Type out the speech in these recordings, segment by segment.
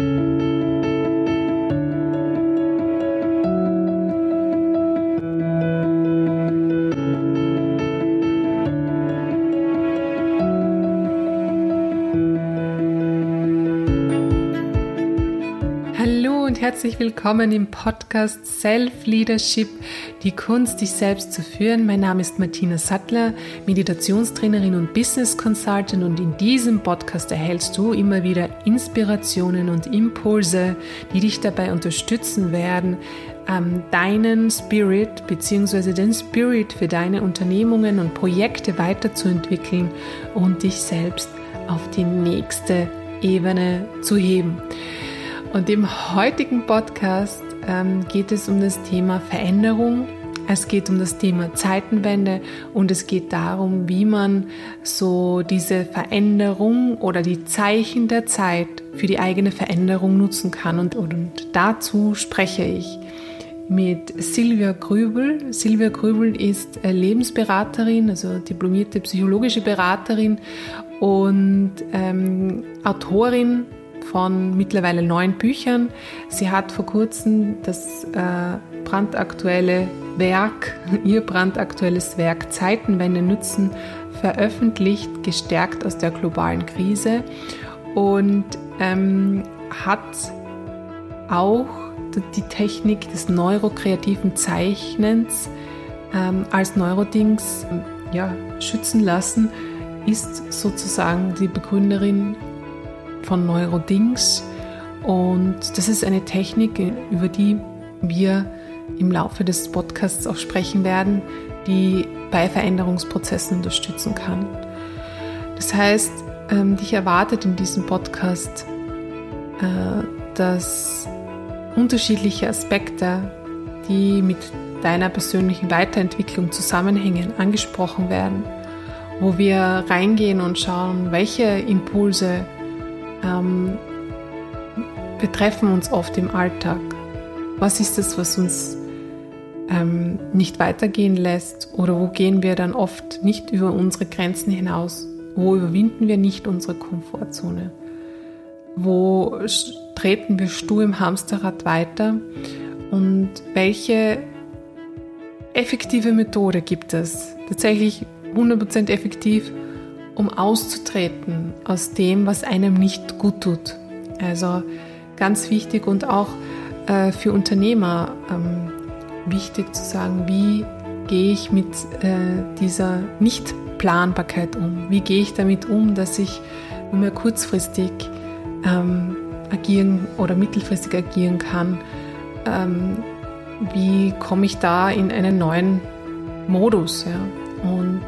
Thank you. Herzlich willkommen im Podcast Self Leadership, die Kunst, dich selbst zu führen. Mein Name ist Martina Sattler, Meditationstrainerin und Business Consultant und in diesem Podcast erhältst du immer wieder Inspirationen und Impulse, die dich dabei unterstützen werden, ähm, deinen Spirit bzw. den Spirit für deine Unternehmungen und Projekte weiterzuentwickeln und dich selbst auf die nächste Ebene zu heben. Und im heutigen Podcast ähm, geht es um das Thema Veränderung. Es geht um das Thema Zeitenwende und es geht darum, wie man so diese Veränderung oder die Zeichen der Zeit für die eigene Veränderung nutzen kann. Und, und, und dazu spreche ich mit Silvia Grübel. Silvia Grübel ist äh, Lebensberaterin, also diplomierte psychologische Beraterin und ähm, Autorin von mittlerweile neun Büchern. Sie hat vor kurzem das äh, brandaktuelle Werk, ihr brandaktuelles Werk Zeitenwende nutzen, veröffentlicht, gestärkt aus der globalen Krise und ähm, hat auch die Technik des neurokreativen Zeichnens ähm, als Neurodings ja, schützen lassen, ist sozusagen die Begründerin von Neurodings. Und das ist eine Technik, über die wir im Laufe des Podcasts auch sprechen werden, die bei Veränderungsprozessen unterstützen kann. Das heißt, ähm, dich erwartet in diesem Podcast, äh, dass unterschiedliche Aspekte, die mit deiner persönlichen Weiterentwicklung zusammenhängen, angesprochen werden, wo wir reingehen und schauen, welche Impulse ähm, betreffen uns oft im Alltag. Was ist es, was uns ähm, nicht weitergehen lässt oder wo gehen wir dann oft nicht über unsere Grenzen hinaus? Wo überwinden wir nicht unsere Komfortzone? Wo treten wir stur im Hamsterrad weiter? Und welche effektive Methode gibt es? Tatsächlich 100% effektiv, um auszutreten aus dem, was einem nicht gut tut. Also ganz wichtig und auch äh, für Unternehmer ähm, wichtig zu sagen, wie gehe ich mit äh, dieser Nichtplanbarkeit um? Wie gehe ich damit um, dass ich nur kurzfristig ähm, agieren oder mittelfristig agieren kann? Ähm, wie komme ich da in einen neuen Modus? Ja? Und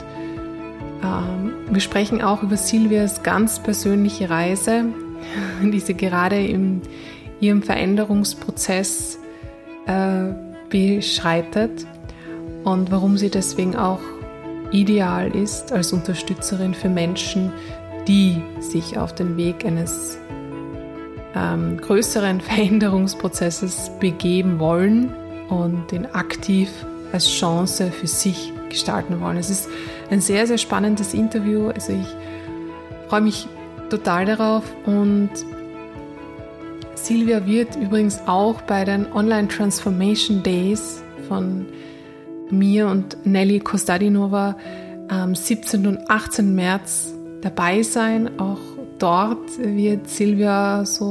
wir sprechen auch über Silvias ganz persönliche Reise, die sie gerade in ihrem Veränderungsprozess äh, beschreitet und warum sie deswegen auch ideal ist als Unterstützerin für Menschen, die sich auf den Weg eines ähm, größeren Veränderungsprozesses begeben wollen und den aktiv als Chance für sich gestalten wollen. Es ist ein sehr, sehr spannendes Interview. Also ich freue mich total darauf und Silvia wird übrigens auch bei den Online Transformation Days von mir und Nelly Kostadinova am 17. und 18. März dabei sein. Auch dort wird Silvia so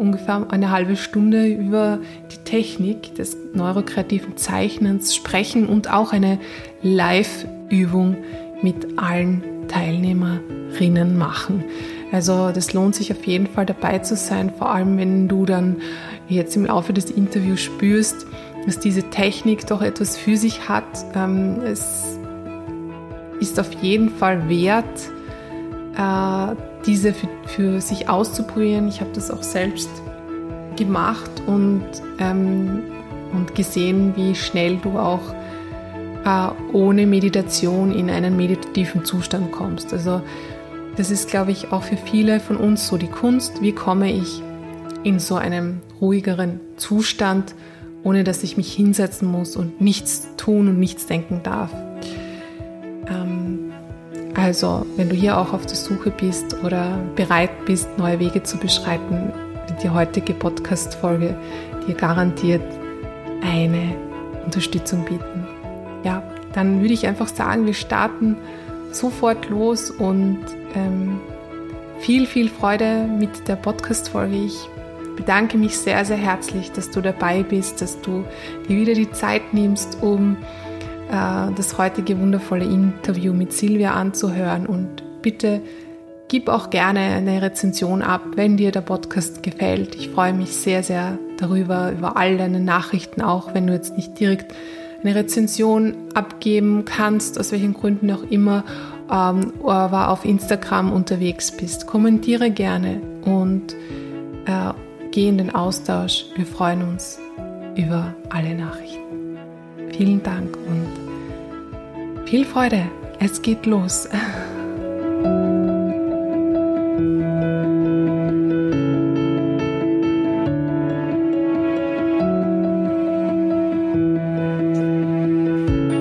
ungefähr eine halbe Stunde über die Technik des neurokreativen Zeichnens sprechen und auch eine Live-Übung mit allen Teilnehmerinnen machen. Also das lohnt sich auf jeden Fall dabei zu sein, vor allem wenn du dann jetzt im Laufe des Interviews spürst, dass diese Technik doch etwas für sich hat. Ähm, es ist auf jeden Fall wert, äh, diese für, für sich auszuprobieren. Ich habe das auch selbst gemacht und, ähm, und gesehen, wie schnell du auch äh, ohne Meditation in einen meditativen Zustand kommst. Also das ist, glaube ich, auch für viele von uns so die Kunst. Wie komme ich in so einem ruhigeren Zustand, ohne dass ich mich hinsetzen muss und nichts tun und nichts denken darf? Also, wenn du hier auch auf der Suche bist oder bereit bist, neue Wege zu beschreiten, die heutige Podcast-Folge dir garantiert eine Unterstützung bieten. Ja, dann würde ich einfach sagen, wir starten sofort los und ähm, viel, viel Freude mit der Podcast-Folge. Ich bedanke mich sehr, sehr herzlich, dass du dabei bist, dass du dir wieder die Zeit nimmst, um das heutige wundervolle Interview mit Silvia anzuhören. Und bitte gib auch gerne eine Rezension ab, wenn dir der Podcast gefällt. Ich freue mich sehr, sehr darüber, über all deine Nachrichten, auch wenn du jetzt nicht direkt eine Rezension abgeben kannst, aus welchen Gründen auch immer, ähm, aber auf Instagram unterwegs bist. Kommentiere gerne und äh, geh in den Austausch. Wir freuen uns über alle Nachrichten. Vielen Dank und viel Freude. Es geht los.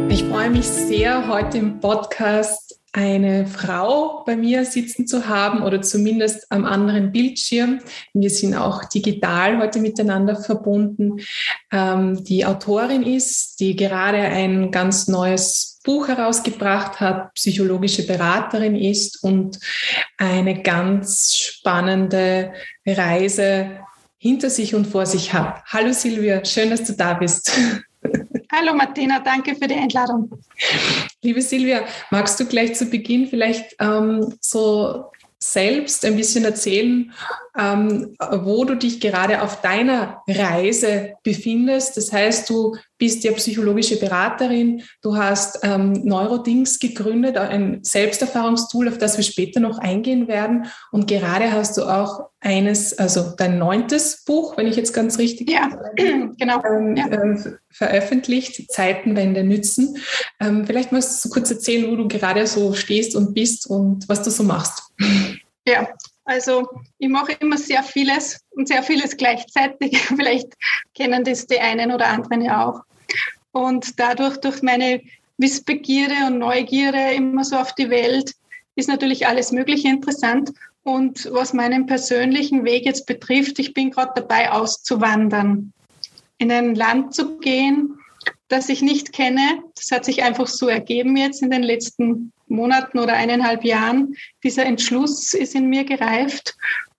Ich freue mich sehr, heute im Podcast eine Frau bei mir sitzen zu haben oder zumindest am anderen Bildschirm. Wir sind auch digital heute miteinander verbunden. Ähm, die Autorin ist, die gerade ein ganz neues Buch herausgebracht hat, psychologische Beraterin ist und eine ganz spannende Reise hinter sich und vor sich hat. Hallo Silvia, schön, dass du da bist. Hallo Martina, danke für die Einladung. Liebe Silvia, magst du gleich zu Beginn vielleicht ähm, so selbst ein bisschen erzählen, ähm, wo du dich gerade auf deiner Reise befindest. Das heißt, du bist ja psychologische Beraterin, du hast ähm, Neurodings gegründet, ein Selbsterfahrungstool, auf das wir später noch eingehen werden. Und gerade hast du auch eines, also dein neuntes Buch, wenn ich jetzt ganz richtig ja, genau. Ähm, ja. Ähm, veröffentlicht, Zeitenwende nützen. Ähm, vielleicht möchtest du kurz erzählen, wo du gerade so stehst und bist und was du so machst. Ja, also ich mache immer sehr vieles und sehr vieles gleichzeitig. Vielleicht kennen das die einen oder anderen ja auch. Und dadurch, durch meine Wissbegierde und Neugierde immer so auf die Welt, ist natürlich alles Mögliche interessant. Und was meinen persönlichen Weg jetzt betrifft, ich bin gerade dabei, auszuwandern, in ein Land zu gehen, das ich nicht kenne. Das hat sich einfach so ergeben jetzt in den letzten Monaten oder eineinhalb Jahren. Dieser Entschluss ist in mir gereift.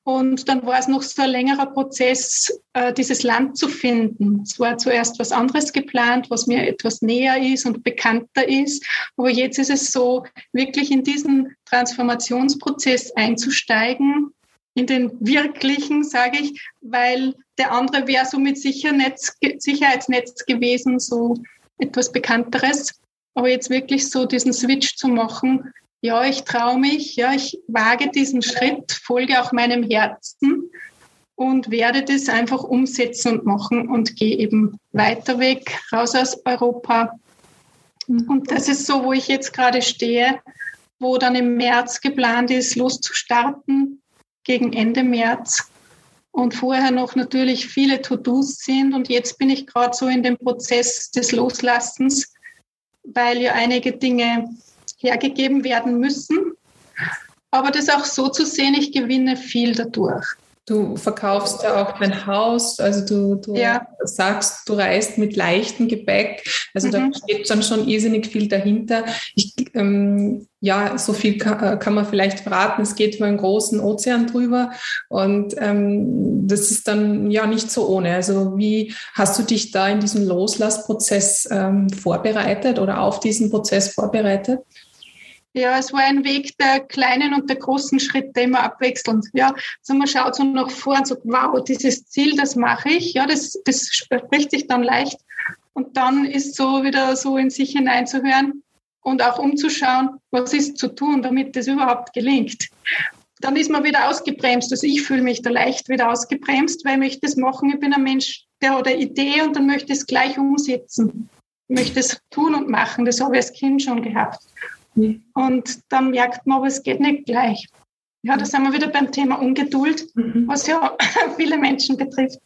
Und dann war es noch so ein längerer Prozess, äh, dieses Land zu finden. Es war zuerst was anderes geplant, was mir etwas näher ist und bekannter ist. Aber jetzt ist es so, wirklich in diesen Transformationsprozess einzusteigen, in den wirklichen, sage ich, weil der andere wäre so mit Sicherheitsnetz, Sicherheitsnetz gewesen, so etwas Bekannteres. Aber jetzt wirklich so diesen Switch zu machen, ja, ich traue mich, ja, ich wage diesen Schritt, folge auch meinem Herzen und werde das einfach umsetzen und machen und gehe eben weiter weg, raus aus Europa. Und das ist so, wo ich jetzt gerade stehe, wo dann im März geplant ist, loszustarten, gegen Ende März. Und vorher noch natürlich viele To-Dos sind. Und jetzt bin ich gerade so in dem Prozess des Loslassens, weil ja einige Dinge hergegeben werden müssen. Aber das auch so zu sehen, ich gewinne viel dadurch. Du verkaufst ja auch dein Haus, also du, du ja. sagst, du reist mit leichtem Gepäck. Also mhm. da steht dann schon irrsinnig viel dahinter. Ich, ähm, ja, so viel kann, äh, kann, man vielleicht verraten. Es geht über einen großen Ozean drüber und ähm, das ist dann ja nicht so ohne. Also wie hast du dich da in diesem Loslassprozess ähm, vorbereitet oder auf diesen Prozess vorbereitet? Ja, es war ein Weg der kleinen und der großen Schritte immer abwechselnd. Ja, also man schaut so nach vor und sagt, wow, dieses Ziel, das mache ich. Ja, das, das spricht sich dann leicht. Und dann ist so wieder so in sich hineinzuhören und auch umzuschauen, was ist zu tun, damit das überhaupt gelingt. Dann ist man wieder ausgebremst. Also ich fühle mich da leicht wieder ausgebremst, weil ich möchte das machen. Ich bin ein Mensch, der hat eine Idee und dann möchte ich es gleich umsetzen. Ich möchte es tun und machen. Das habe ich als Kind schon gehabt. Und dann merkt man, aber es geht nicht gleich. Ja, da sind wir wieder beim Thema Ungeduld, mhm. was ja viele Menschen betrifft.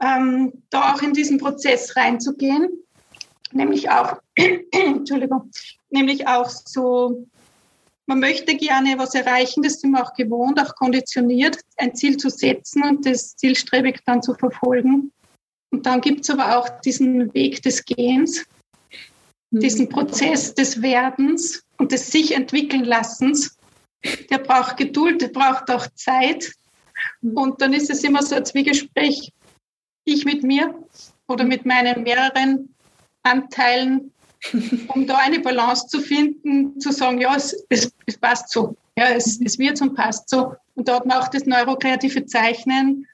Ähm, da auch in diesen Prozess reinzugehen, nämlich auch, Entschuldigung, nämlich auch so man möchte gerne was erreichen, das sind wir auch gewohnt, auch konditioniert, ein Ziel zu setzen und das zielstrebig dann zu verfolgen. Und dann gibt es aber auch diesen Weg des Gehens, mhm. Diesen Prozess des Werdens und des sich entwickeln Lassens. Der braucht Geduld, der braucht auch Zeit. Mhm. Und dann ist es immer so ein Zwiegespräch, ich mit mir oder mit meinen mehreren Anteilen um da eine Balance zu finden, zu sagen, ja, es, es, es passt so. Ja, es, es wird und passt so. Und da hat mir auch das neurokreative Zeichnen,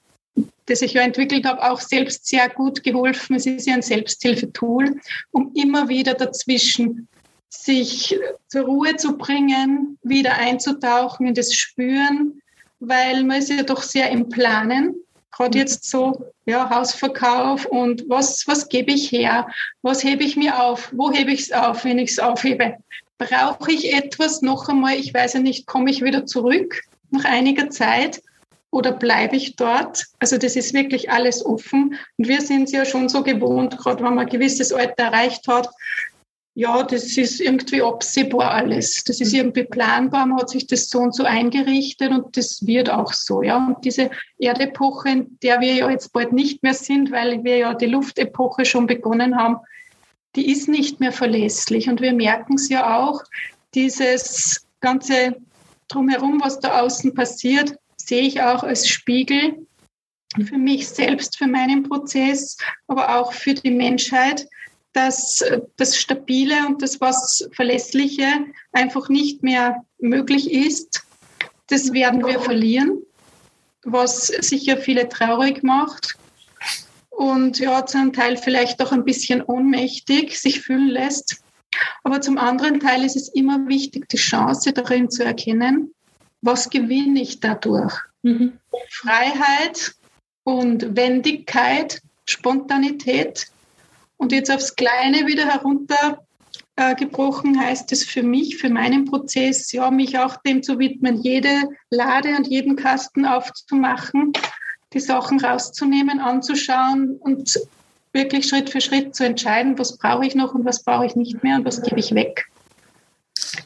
das ich ja entwickelt habe, auch selbst sehr gut geholfen. Es ist ja ein Selbsthilfetool, um immer wieder dazwischen sich zur Ruhe zu bringen, wieder einzutauchen in das Spüren, weil man ist ja doch sehr im Planen gerade jetzt so, ja, Hausverkauf und was, was gebe ich her? Was hebe ich mir auf? Wo hebe ich es auf, wenn ich es aufhebe? Brauche ich etwas noch einmal? Ich weiß ja nicht, komme ich wieder zurück nach einiger Zeit? Oder bleibe ich dort? Also das ist wirklich alles offen. Und wir sind es ja schon so gewohnt, gerade wenn man ein gewisses Alter erreicht hat, ja, das ist irgendwie absehbar alles. Das ist irgendwie planbar. Man hat sich das so und so eingerichtet und das wird auch so. Ja, und diese Erdepoche, in der wir ja jetzt bald nicht mehr sind, weil wir ja die Luftepoche schon begonnen haben, die ist nicht mehr verlässlich. Und wir merken es ja auch, dieses ganze Drumherum, was da außen passiert, sehe ich auch als Spiegel für mich selbst, für meinen Prozess, aber auch für die Menschheit dass das Stabile und das, was Verlässliche einfach nicht mehr möglich ist. Das werden wir verlieren, was sicher viele traurig macht und ja, zum Teil vielleicht auch ein bisschen ohnmächtig sich fühlen lässt. Aber zum anderen Teil ist es immer wichtig, die Chance darin zu erkennen, was gewinne ich dadurch? Mhm. Freiheit und Wendigkeit, Spontanität und jetzt aufs Kleine wieder heruntergebrochen heißt es für mich, für meinen Prozess, ja, mich auch dem zu widmen, jede Lade und jeden Kasten aufzumachen, die Sachen rauszunehmen, anzuschauen und wirklich Schritt für Schritt zu entscheiden, was brauche ich noch und was brauche ich nicht mehr und was gebe ich weg.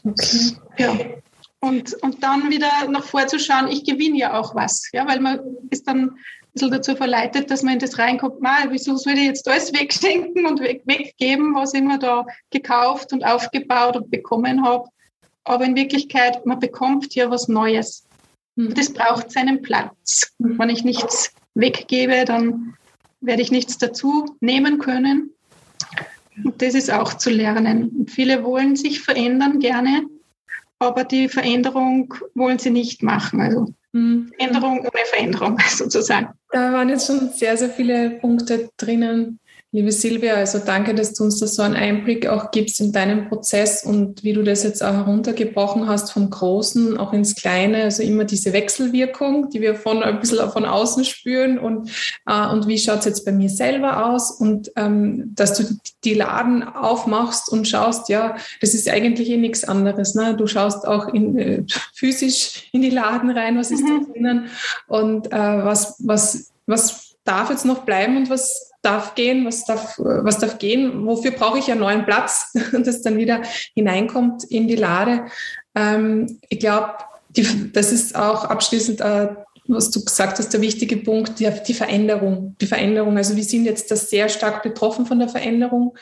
Okay. Ja. Und, und dann wieder nach vorzuschauen, ich gewinne ja auch was, ja, weil man ist dann bisschen dazu verleitet, dass man in das reinkommt, mal, wieso soll ich jetzt alles wegschenken und weg, weggeben, was ich mir da gekauft und aufgebaut und bekommen habe. Aber in Wirklichkeit, man bekommt ja was Neues. Mhm. Das braucht seinen Platz. Mhm. Wenn ich nichts weggebe, dann werde ich nichts dazu nehmen können. Und das ist auch zu lernen. Und viele wollen sich verändern gerne, aber die Veränderung wollen sie nicht machen. Also hm. Änderung ohne Veränderung sozusagen. Da waren jetzt schon sehr, sehr viele Punkte drinnen. Liebe Silvia, also danke, dass du uns da so einen Einblick auch gibst in deinen Prozess und wie du das jetzt auch heruntergebrochen hast vom Großen auch ins Kleine, also immer diese Wechselwirkung, die wir von ein bisschen von außen spüren und, äh, und wie schaut es jetzt bei mir selber aus und ähm, dass du die Laden aufmachst und schaust, ja, das ist eigentlich eh nichts anderes. Ne? Du schaust auch in, äh, physisch in die Laden rein, was ist mhm. da drinnen und äh, was, was, was darf jetzt noch bleiben und was darf gehen, was darf, was darf gehen, wofür brauche ich einen neuen Platz, das dann wieder hineinkommt in die Lade. Ähm, ich glaube, das ist auch abschließend äh, was du gesagt hast, der wichtige Punkt, die, die, Veränderung. Die Veränderung. Also wir sind jetzt da sehr stark betroffen von der Veränderung.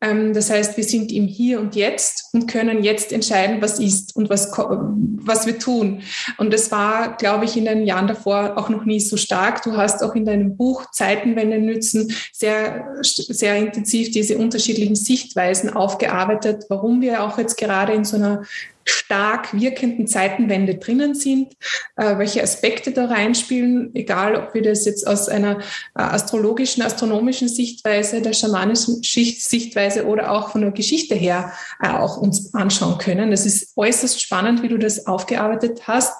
Ähm, das heißt, wir sind im Hier und Jetzt und können jetzt entscheiden, was ist und was, was wir tun. Und das war, glaube ich, in den Jahren davor auch noch nie so stark. Du hast auch in deinem Buch Zeitenwende nützen sehr, sehr intensiv diese unterschiedlichen Sichtweisen aufgearbeitet, warum wir auch jetzt gerade in so einer stark wirkenden Zeitenwende drinnen sind, äh, welche Aspekte da reinspielen, egal ob wir das jetzt aus einer äh, astrologischen, astronomischen Sichtweise, der schamanischen Sichtweise oder auch von der Geschichte her äh, auch uns anschauen können. Das ist äußerst spannend, wie du das aufgearbeitet hast.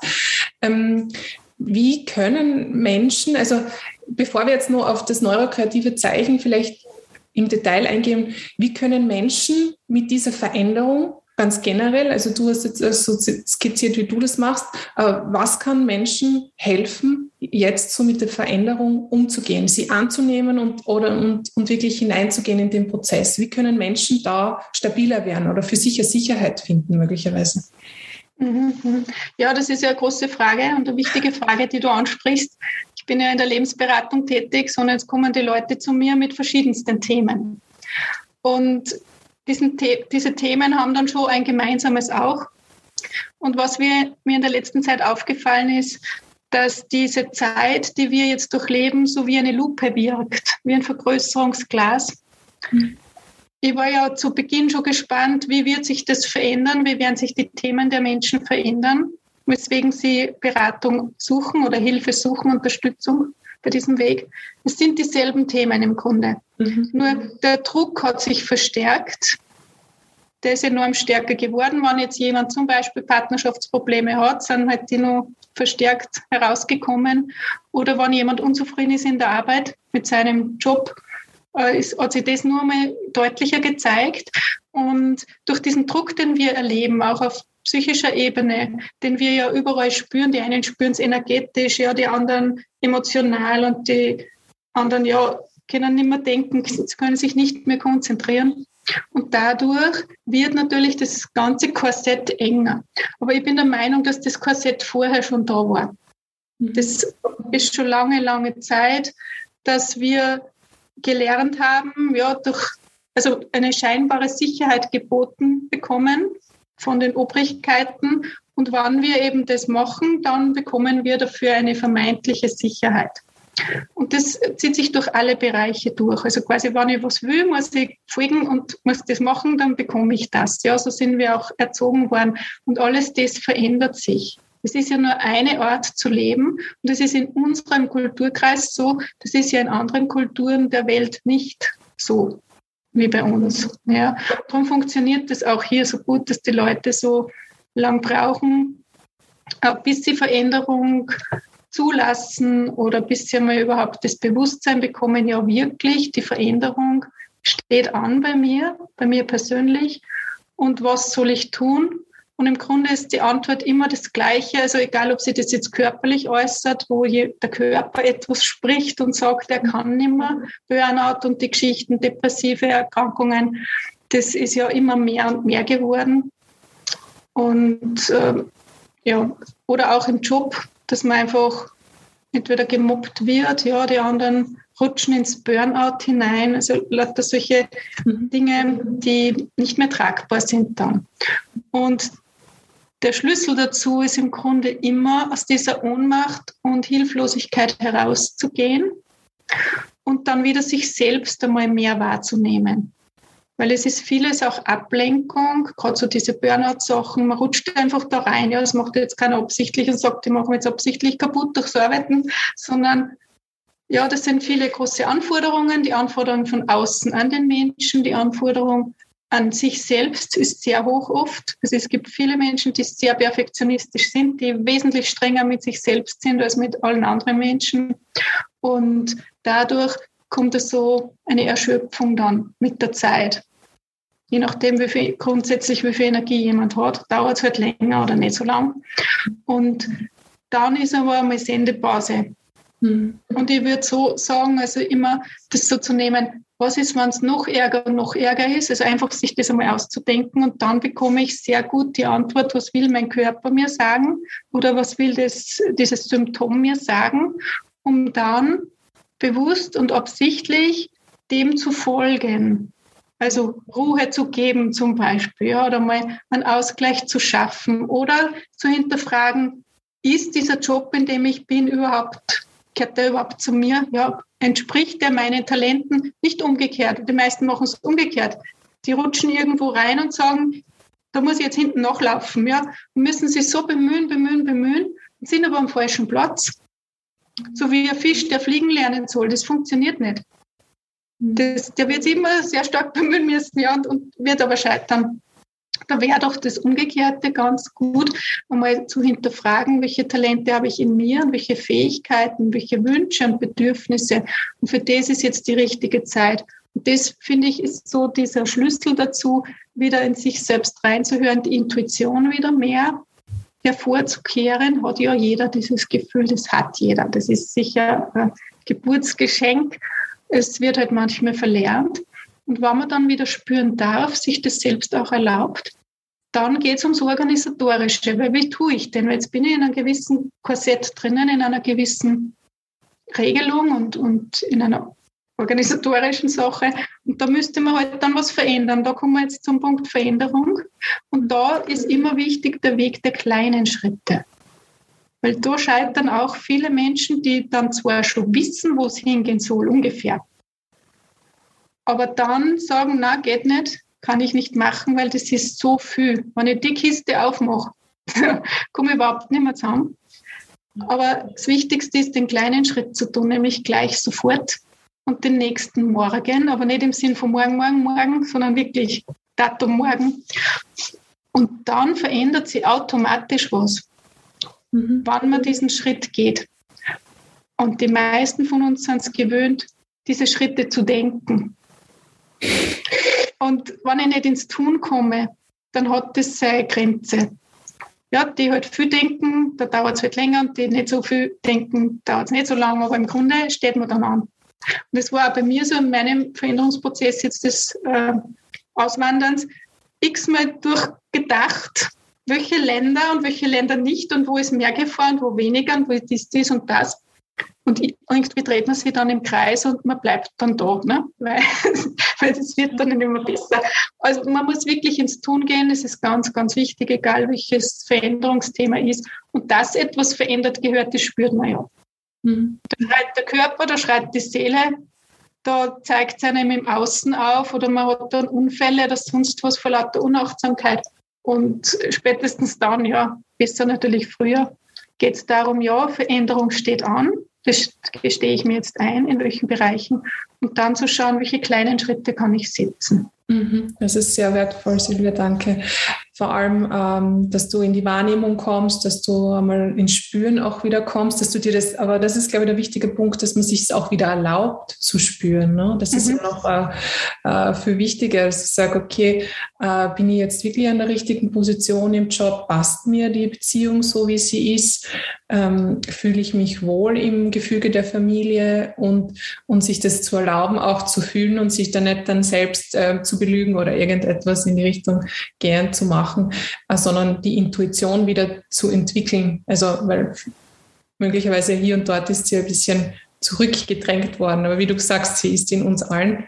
Ähm, wie können Menschen, also bevor wir jetzt nur auf das neurokreative Zeichen vielleicht im Detail eingehen, wie können Menschen mit dieser Veränderung ganz generell, also du hast jetzt so skizziert, wie du das machst, was kann Menschen helfen, jetzt so mit der Veränderung umzugehen, sie anzunehmen und, oder, und, und wirklich hineinzugehen in den Prozess? Wie können Menschen da stabiler werden oder für sich Sicherheit finden möglicherweise? Mhm. Ja, das ist ja eine große Frage und eine wichtige Frage, die du ansprichst. Ich bin ja in der Lebensberatung tätig, sondern jetzt kommen die Leute zu mir mit verschiedensten Themen. Und diesen, diese Themen haben dann schon ein gemeinsames auch. Und was mir, mir in der letzten Zeit aufgefallen ist, dass diese Zeit, die wir jetzt durchleben, so wie eine Lupe wirkt, wie ein Vergrößerungsglas. Mhm. Ich war ja zu Beginn schon gespannt, wie wird sich das verändern, wie werden sich die Themen der Menschen verändern, weswegen sie Beratung suchen oder Hilfe suchen, Unterstützung bei diesem Weg. Es sind dieselben Themen im Grunde. Mhm. Nur der Druck hat sich verstärkt. Der ist enorm stärker geworden. Wenn jetzt jemand zum Beispiel Partnerschaftsprobleme hat, sind halt die noch verstärkt herausgekommen. Oder wenn jemand unzufrieden ist in der Arbeit mit seinem Job, äh, ist, hat sich das nur einmal deutlicher gezeigt. Und durch diesen Druck, den wir erleben, auch auf psychischer Ebene, den wir ja überall spüren, die einen spüren es energetisch, ja, die anderen emotional und die anderen ja können nicht mehr denken, können sich nicht mehr konzentrieren. Und dadurch wird natürlich das ganze Korsett enger. Aber ich bin der Meinung, dass das Korsett vorher schon da war. Das ist schon lange, lange Zeit, dass wir gelernt haben, ja, durch also eine scheinbare Sicherheit geboten bekommen von den Obrigkeiten. Und wann wir eben das machen, dann bekommen wir dafür eine vermeintliche Sicherheit. Und das zieht sich durch alle Bereiche durch. Also quasi, wenn ich was will, muss ich folgen und muss das machen, dann bekomme ich das. Ja, so sind wir auch erzogen worden. Und alles das verändert sich. Es ist ja nur eine Art zu leben und das ist in unserem Kulturkreis so, das ist ja in anderen Kulturen der Welt nicht so wie bei uns. Ja. Darum funktioniert das auch hier so gut, dass die Leute so lang brauchen, bis sie Veränderung zulassen oder bis sie mal überhaupt das Bewusstsein bekommen, ja wirklich, die Veränderung steht an bei mir, bei mir persönlich und was soll ich tun? Und im Grunde ist die Antwort immer das Gleiche. Also egal, ob sie das jetzt körperlich äußert, wo der Körper etwas spricht und sagt, er kann nicht mehr, Burnout und die Geschichten, depressive Erkrankungen, das ist ja immer mehr und mehr geworden. Und äh, ja, oder auch im Job, dass man einfach entweder gemobbt wird, ja, die anderen rutschen ins Burnout hinein, also lauter solche mhm. Dinge, die nicht mehr tragbar sind dann. Und der Schlüssel dazu ist im Grunde immer aus dieser Ohnmacht und Hilflosigkeit herauszugehen und dann wieder sich selbst einmal mehr wahrzunehmen. Weil es ist vieles auch Ablenkung, gerade so diese Burnout-Sachen, man rutscht einfach da rein. Ja, das macht jetzt keiner absichtlich und sagt, die machen jetzt absichtlich kaputt durchs Arbeiten, sondern ja, das sind viele große Anforderungen, die Anforderungen von außen an den Menschen, die Anforderung an sich selbst ist sehr hoch oft. Also es gibt viele Menschen, die sehr perfektionistisch sind, die wesentlich strenger mit sich selbst sind als mit allen anderen Menschen. Und dadurch kommt es so eine Erschöpfung dann mit der Zeit. Je nachdem, wie viel, grundsätzlich wie viel Energie jemand hat, dauert es halt länger oder nicht so lang. Und dann ist aber eine Sendepause. Hm. Und ich würde so sagen, also immer das so zu nehmen, was ist, wenn es noch ärger und noch ärger ist? Also einfach sich das einmal auszudenken und dann bekomme ich sehr gut die Antwort, was will mein Körper mir sagen oder was will das, dieses Symptom mir sagen, um dann bewusst und absichtlich dem zu folgen. Also Ruhe zu geben zum Beispiel ja, oder mal einen Ausgleich zu schaffen oder zu hinterfragen, ist dieser Job, in dem ich bin, überhaupt gehört der überhaupt zu mir? Ja, entspricht der meinen Talenten? Nicht umgekehrt. Die meisten machen es umgekehrt. Die rutschen irgendwo rein und sagen, da muss ich jetzt hinten nachlaufen. Ja, und müssen sich so bemühen, bemühen, bemühen und sind aber am falschen Platz. So wie ein Fisch, der fliegen lernen soll. Das funktioniert nicht. Das, der wird sich immer sehr stark bemühen müssen ja, und, und wird aber scheitern. Da wäre doch das Umgekehrte ganz gut, einmal zu hinterfragen, welche Talente habe ich in mir und welche Fähigkeiten, welche Wünsche und Bedürfnisse. Und für das ist jetzt die richtige Zeit. Und das, finde ich, ist so dieser Schlüssel dazu, wieder in sich selbst reinzuhören, die Intuition wieder mehr hervorzukehren. Hat ja jeder dieses Gefühl, das hat jeder. Das ist sicher ein Geburtsgeschenk. Es wird halt manchmal verlernt. Und wenn man dann wieder spüren darf, sich das selbst auch erlaubt, dann geht es ums Organisatorische, weil wie tue ich denn? Weil jetzt bin ich in einem gewissen Korsett drinnen, in einer gewissen Regelung und, und in einer organisatorischen Sache. Und da müsste man halt dann was verändern. Da kommen wir jetzt zum Punkt Veränderung. Und da ist immer wichtig der Weg der kleinen Schritte. Weil da scheitern auch viele Menschen, die dann zwar schon wissen, wo es hingehen soll, ungefähr. Aber dann sagen, na, geht nicht, kann ich nicht machen, weil das ist so viel. Wenn ich die Kiste aufmache, komme ich überhaupt nicht mehr zusammen. Aber das Wichtigste ist, den kleinen Schritt zu tun, nämlich gleich sofort und den nächsten Morgen, aber nicht im Sinn von morgen, morgen, morgen, sondern wirklich Datum morgen. Und dann verändert sich automatisch was, mhm. wann man diesen Schritt geht. Und die meisten von uns sind es gewöhnt, diese Schritte zu denken. Und wenn ich nicht ins Tun komme, dann hat das seine Grenze. Ja, die halt viel denken, da dauert es halt länger und die nicht so viel denken, dauert es nicht so lange, aber im Grunde steht man dann an. Und das war auch bei mir so in meinem Veränderungsprozess jetzt des äh, Auswanderns x-mal durchgedacht, welche Länder und welche Länder nicht und wo ist mehr Gefahr und wo weniger und wo ist dies, dies und das. Und irgendwie dreht man sich dann im Kreis und man bleibt dann da, ne? weil, weil es wird dann nicht immer besser. Also man muss wirklich ins Tun gehen, das ist ganz, ganz wichtig, egal welches Veränderungsthema ist. Und dass etwas verändert gehört, das spürt man ja. Mhm. Da schreit der Körper, da schreit die Seele, da zeigt es einem im Außen auf oder man hat dann Unfälle oder sonst was vor lauter Unachtsamkeit. Und spätestens dann, ja, besser natürlich früher, geht es darum, ja, Veränderung steht an, das gestehe ich mir jetzt ein, in welchen Bereichen, und dann zu schauen, welche kleinen Schritte kann ich setzen. Mhm. Das ist sehr wertvoll, Silvia, danke. Vor allem, ähm, dass du in die Wahrnehmung kommst, dass du einmal ins Spüren auch wieder kommst, dass du dir das, aber das ist, glaube ich, der wichtige Punkt, dass man sich es auch wieder erlaubt zu spüren. Ne? Das mhm. ist noch äh, äh, viel wichtiger, dass ich sage, okay, äh, bin ich jetzt wirklich an der richtigen Position im Job? Passt mir die Beziehung so, wie sie ist? Ähm, fühle ich mich wohl im Gefüge der Familie und, und sich das zu erlauben, auch zu fühlen und sich dann nicht dann selbst äh, zu belügen oder irgendetwas in die Richtung gern zu machen, äh, sondern die Intuition wieder zu entwickeln. Also, weil möglicherweise hier und dort ist sie ein bisschen zurückgedrängt worden, aber wie du sagst, sie ist in uns allen.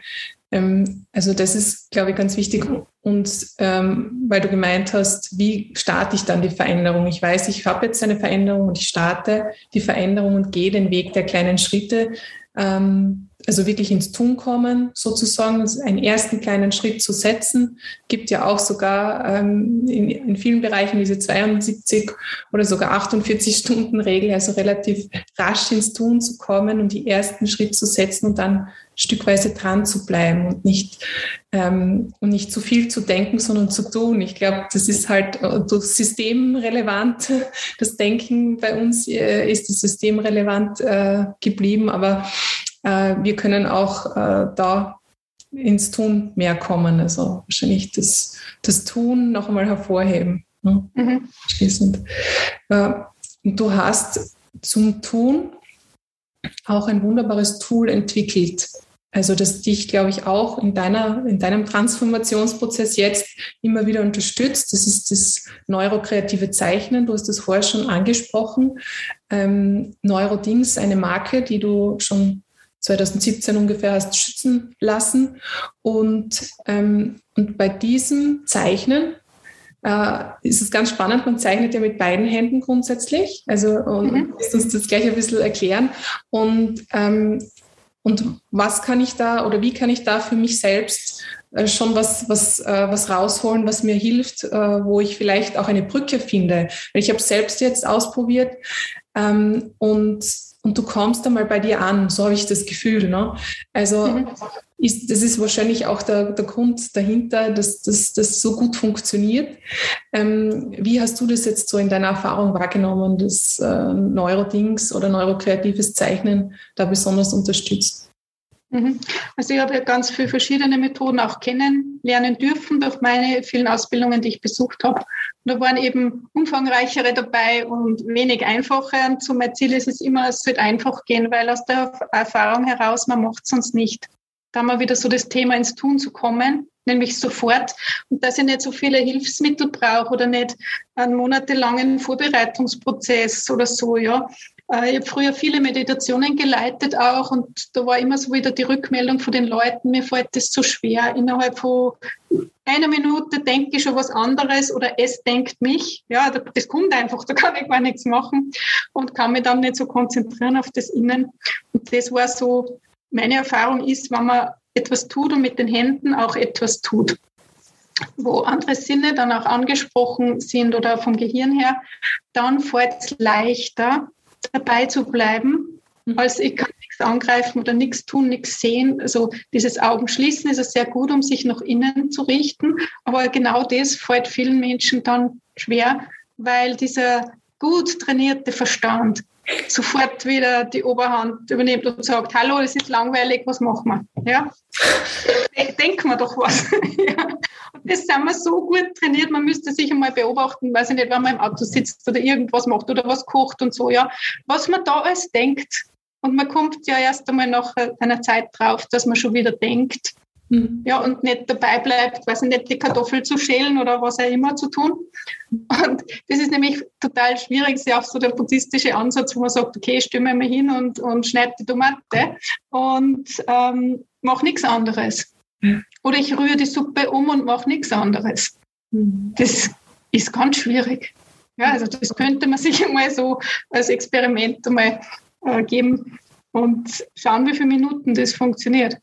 Ähm, also das ist, glaube ich, ganz wichtig. Und ähm, weil du gemeint hast, wie starte ich dann die Veränderung? Ich weiß, ich habe jetzt eine Veränderung und ich starte die Veränderung und gehe den Weg der kleinen Schritte. Ähm, also wirklich ins Tun kommen, sozusagen, einen ersten kleinen Schritt zu setzen. Gibt ja auch sogar ähm, in, in, vielen Bereichen diese 72 oder sogar 48 Stunden Regel, also relativ rasch ins Tun zu kommen und die ersten Schritt zu setzen und dann stückweise dran zu bleiben und nicht, ähm, und nicht zu viel zu denken, sondern zu tun. Ich glaube, das ist halt äh, systemrelevant. Das Denken bei uns äh, ist das systemrelevant äh, geblieben, aber wir können auch äh, da ins Tun mehr kommen. Also wahrscheinlich das, das Tun noch einmal hervorheben. Ne? Mhm. Schließend. Äh, du hast zum Tun auch ein wunderbares Tool entwickelt. Also das dich, glaube ich, auch in, deiner, in deinem Transformationsprozess jetzt immer wieder unterstützt. Das ist das neurokreative Zeichnen. Du hast das vorher schon angesprochen. Ähm, Neurodings, eine Marke, die du schon 2017 ungefähr hast schützen lassen. Und, ähm, und bei diesem Zeichnen äh, ist es ganz spannend, man zeichnet ja mit beiden Händen grundsätzlich. Also und mhm. uns das gleich ein bisschen erklären. Und, ähm, und was kann ich da oder wie kann ich da für mich selbst äh, schon was, was, äh, was rausholen, was mir hilft, äh, wo ich vielleicht auch eine Brücke finde. Ich habe selbst jetzt ausprobiert ähm, und und du kommst einmal bei dir an. So habe ich das Gefühl. Ne? Also mhm. ist, das ist wahrscheinlich auch der, der Grund dahinter, dass das so gut funktioniert. Ähm, wie hast du das jetzt so in deiner Erfahrung wahrgenommen, dass äh, Neurodings oder neurokreatives Zeichnen da besonders unterstützt? Mhm. Also ich habe ja ganz viele verschiedene Methoden auch kennenlernen dürfen durch meine vielen Ausbildungen, die ich besucht habe. Und da waren eben umfangreichere dabei und wenig einfache. Und so mein Ziel ist es immer, es wird einfach gehen, weil aus der Erfahrung heraus, man macht es sonst nicht. Da wir wieder so das Thema ins Tun zu kommen. nämlich sofort. Und dass ich nicht so viele Hilfsmittel brauche oder nicht einen monatelangen Vorbereitungsprozess oder so, ja. Äh, ich habe früher viele Meditationen geleitet auch und da war immer so wieder die Rückmeldung von den Leuten, mir fällt das zu schwer. Innerhalb von einer Minute denke ich schon was anderes oder es denkt mich. Ja, das kommt einfach, da kann ich gar nichts machen und kann mich dann nicht so konzentrieren auf das Innen. Und das war so, meine Erfahrung ist, wenn man etwas tut und mit den Händen auch etwas tut wo andere Sinne dann auch angesprochen sind oder vom Gehirn her, dann fällt es leichter, dabei zu bleiben, mhm. als ich kann nichts angreifen oder nichts tun, nichts sehen. Also dieses Augenschließen ist sehr gut, um sich nach innen zu richten. Aber genau das fällt vielen Menschen dann schwer, weil dieser gut trainierte Verstand sofort wieder die Oberhand übernimmt und sagt, hallo, es ist langweilig, was machen wir? Ja? Denken wir doch was. ja das sind wir so gut trainiert, man müsste sich einmal beobachten, weiß ich nicht, wenn man im Auto sitzt oder irgendwas macht oder was kocht und so, ja, was man da alles denkt. Und man kommt ja erst einmal nach einer Zeit drauf, dass man schon wieder denkt. Mhm. Ja, und nicht dabei bleibt, weiß ich nicht, die Kartoffel zu schälen oder was auch immer zu tun. Und das ist nämlich total schwierig, sehr auch so der buddhistische Ansatz, wo man sagt, okay, stimme mal hin und, und schneide die Tomate und ähm, mach nichts anderes. Oder ich rühre die Suppe um und mache nichts anderes. Das ist ganz schwierig. Ja, also das könnte man sich einmal so als Experiment einmal äh, geben und schauen, wie viele Minuten das funktioniert.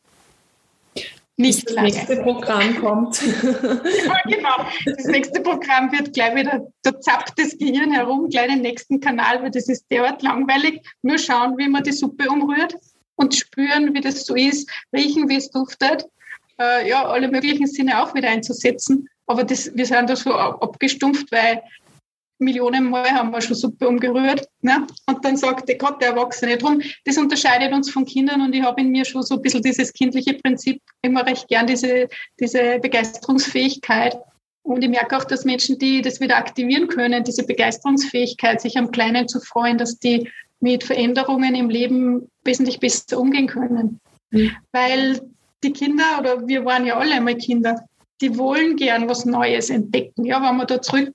Nicht das nächste Programm kommt. ja, genau. Das nächste Programm wird gleich wieder, da zappt das Gehirn herum, gleich den nächsten Kanal, weil das ist derart langweilig. Nur schauen, wie man die Suppe umrührt und spüren, wie das so ist, riechen, wie es duftet äh, ja, alle möglichen Sinne auch wieder einzusetzen. Aber das, wir sind da so abgestumpft, weil Millionen Mal haben wir schon Suppe umgerührt. Ne? Und dann sagt der Gott, der Erwachsene. Drum, das unterscheidet uns von Kindern und ich habe in mir schon so ein bisschen dieses kindliche Prinzip, immer recht gern diese, diese Begeisterungsfähigkeit. Und ich merke auch, dass Menschen, die das wieder aktivieren können, diese Begeisterungsfähigkeit, sich am Kleinen zu freuen, dass die mit Veränderungen im Leben wesentlich besser umgehen können. Mhm. Weil die Kinder, oder wir waren ja alle einmal Kinder, die wollen gern was Neues entdecken. Ja, wenn wir da zurück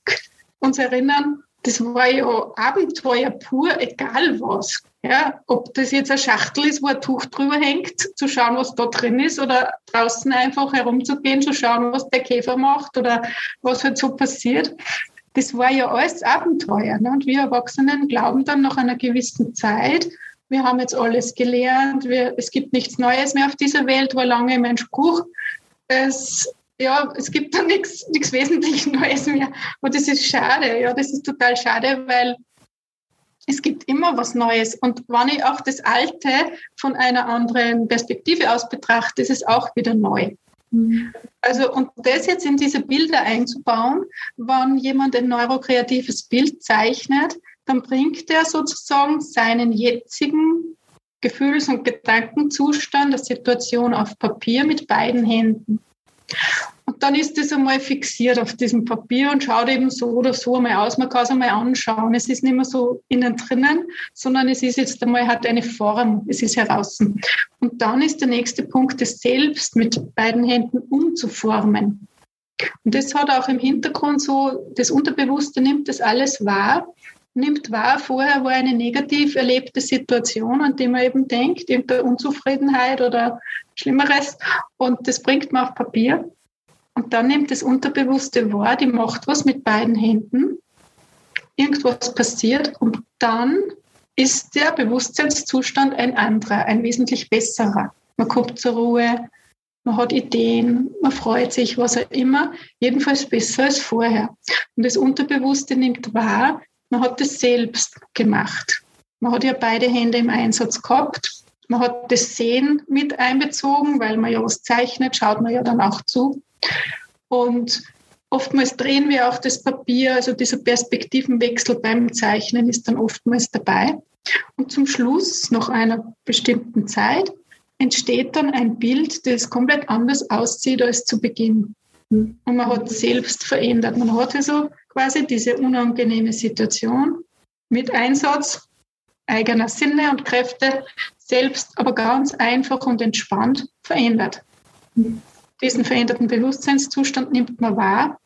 uns erinnern, das war ja Abenteuer pur, egal was. Ja, ob das jetzt eine Schachtel ist, wo ein Tuch drüber hängt, zu schauen, was da drin ist, oder draußen einfach herumzugehen, zu schauen, was der Käfer macht oder was halt so passiert. Das war ja alles Abenteuer. Ne? Und wir Erwachsenen glauben dann nach einer gewissen Zeit, wir haben jetzt alles gelernt, wir, es gibt nichts Neues mehr auf dieser Welt, war lange mein Spruch. Es, ja, es gibt da nichts, wesentlich Neues mehr. Und das ist schade, ja, das ist total schade, weil es gibt immer was Neues. Und wenn ich auch das Alte von einer anderen Perspektive aus betrachte, ist es auch wieder neu. Mhm. Also, und das jetzt in diese Bilder einzubauen, wenn jemand ein neurokreatives Bild zeichnet, dann bringt er sozusagen seinen jetzigen Gefühls- und Gedankenzustand der Situation auf Papier mit beiden Händen. Und dann ist das einmal fixiert auf diesem Papier und schaut eben so oder so einmal aus. Man kann es einmal anschauen. Es ist nicht mehr so innen drinnen, sondern es ist jetzt einmal hat eine Form. Es ist heraus. Und dann ist der nächste Punkt, das selbst mit beiden Händen umzuformen. Und das hat auch im Hintergrund so, das Unterbewusste nimmt das alles wahr nimmt wahr, vorher war eine negativ erlebte Situation, an die man eben denkt, irgendeine Unzufriedenheit oder Schlimmeres und das bringt man auf Papier und dann nimmt das Unterbewusste wahr, die macht was mit beiden Händen, irgendwas passiert und dann ist der Bewusstseinszustand ein anderer, ein wesentlich besserer. Man kommt zur Ruhe, man hat Ideen, man freut sich, was auch immer, jedenfalls besser als vorher. Und das Unterbewusste nimmt wahr, man hat das selbst gemacht. Man hat ja beide Hände im Einsatz gehabt. Man hat das Sehen mit einbezogen, weil man ja was zeichnet, schaut man ja dann auch zu. Und oftmals drehen wir auch das Papier, also dieser Perspektivenwechsel beim Zeichnen ist dann oftmals dabei. Und zum Schluss, nach einer bestimmten Zeit, entsteht dann ein Bild, das komplett anders aussieht als zu Beginn. Und man hat selbst verändert. Man hat also quasi diese unangenehme Situation mit Einsatz eigener Sinne und Kräfte selbst aber ganz einfach und entspannt verändert. diesen veränderten Bewusstseinszustand nimmt man wahr.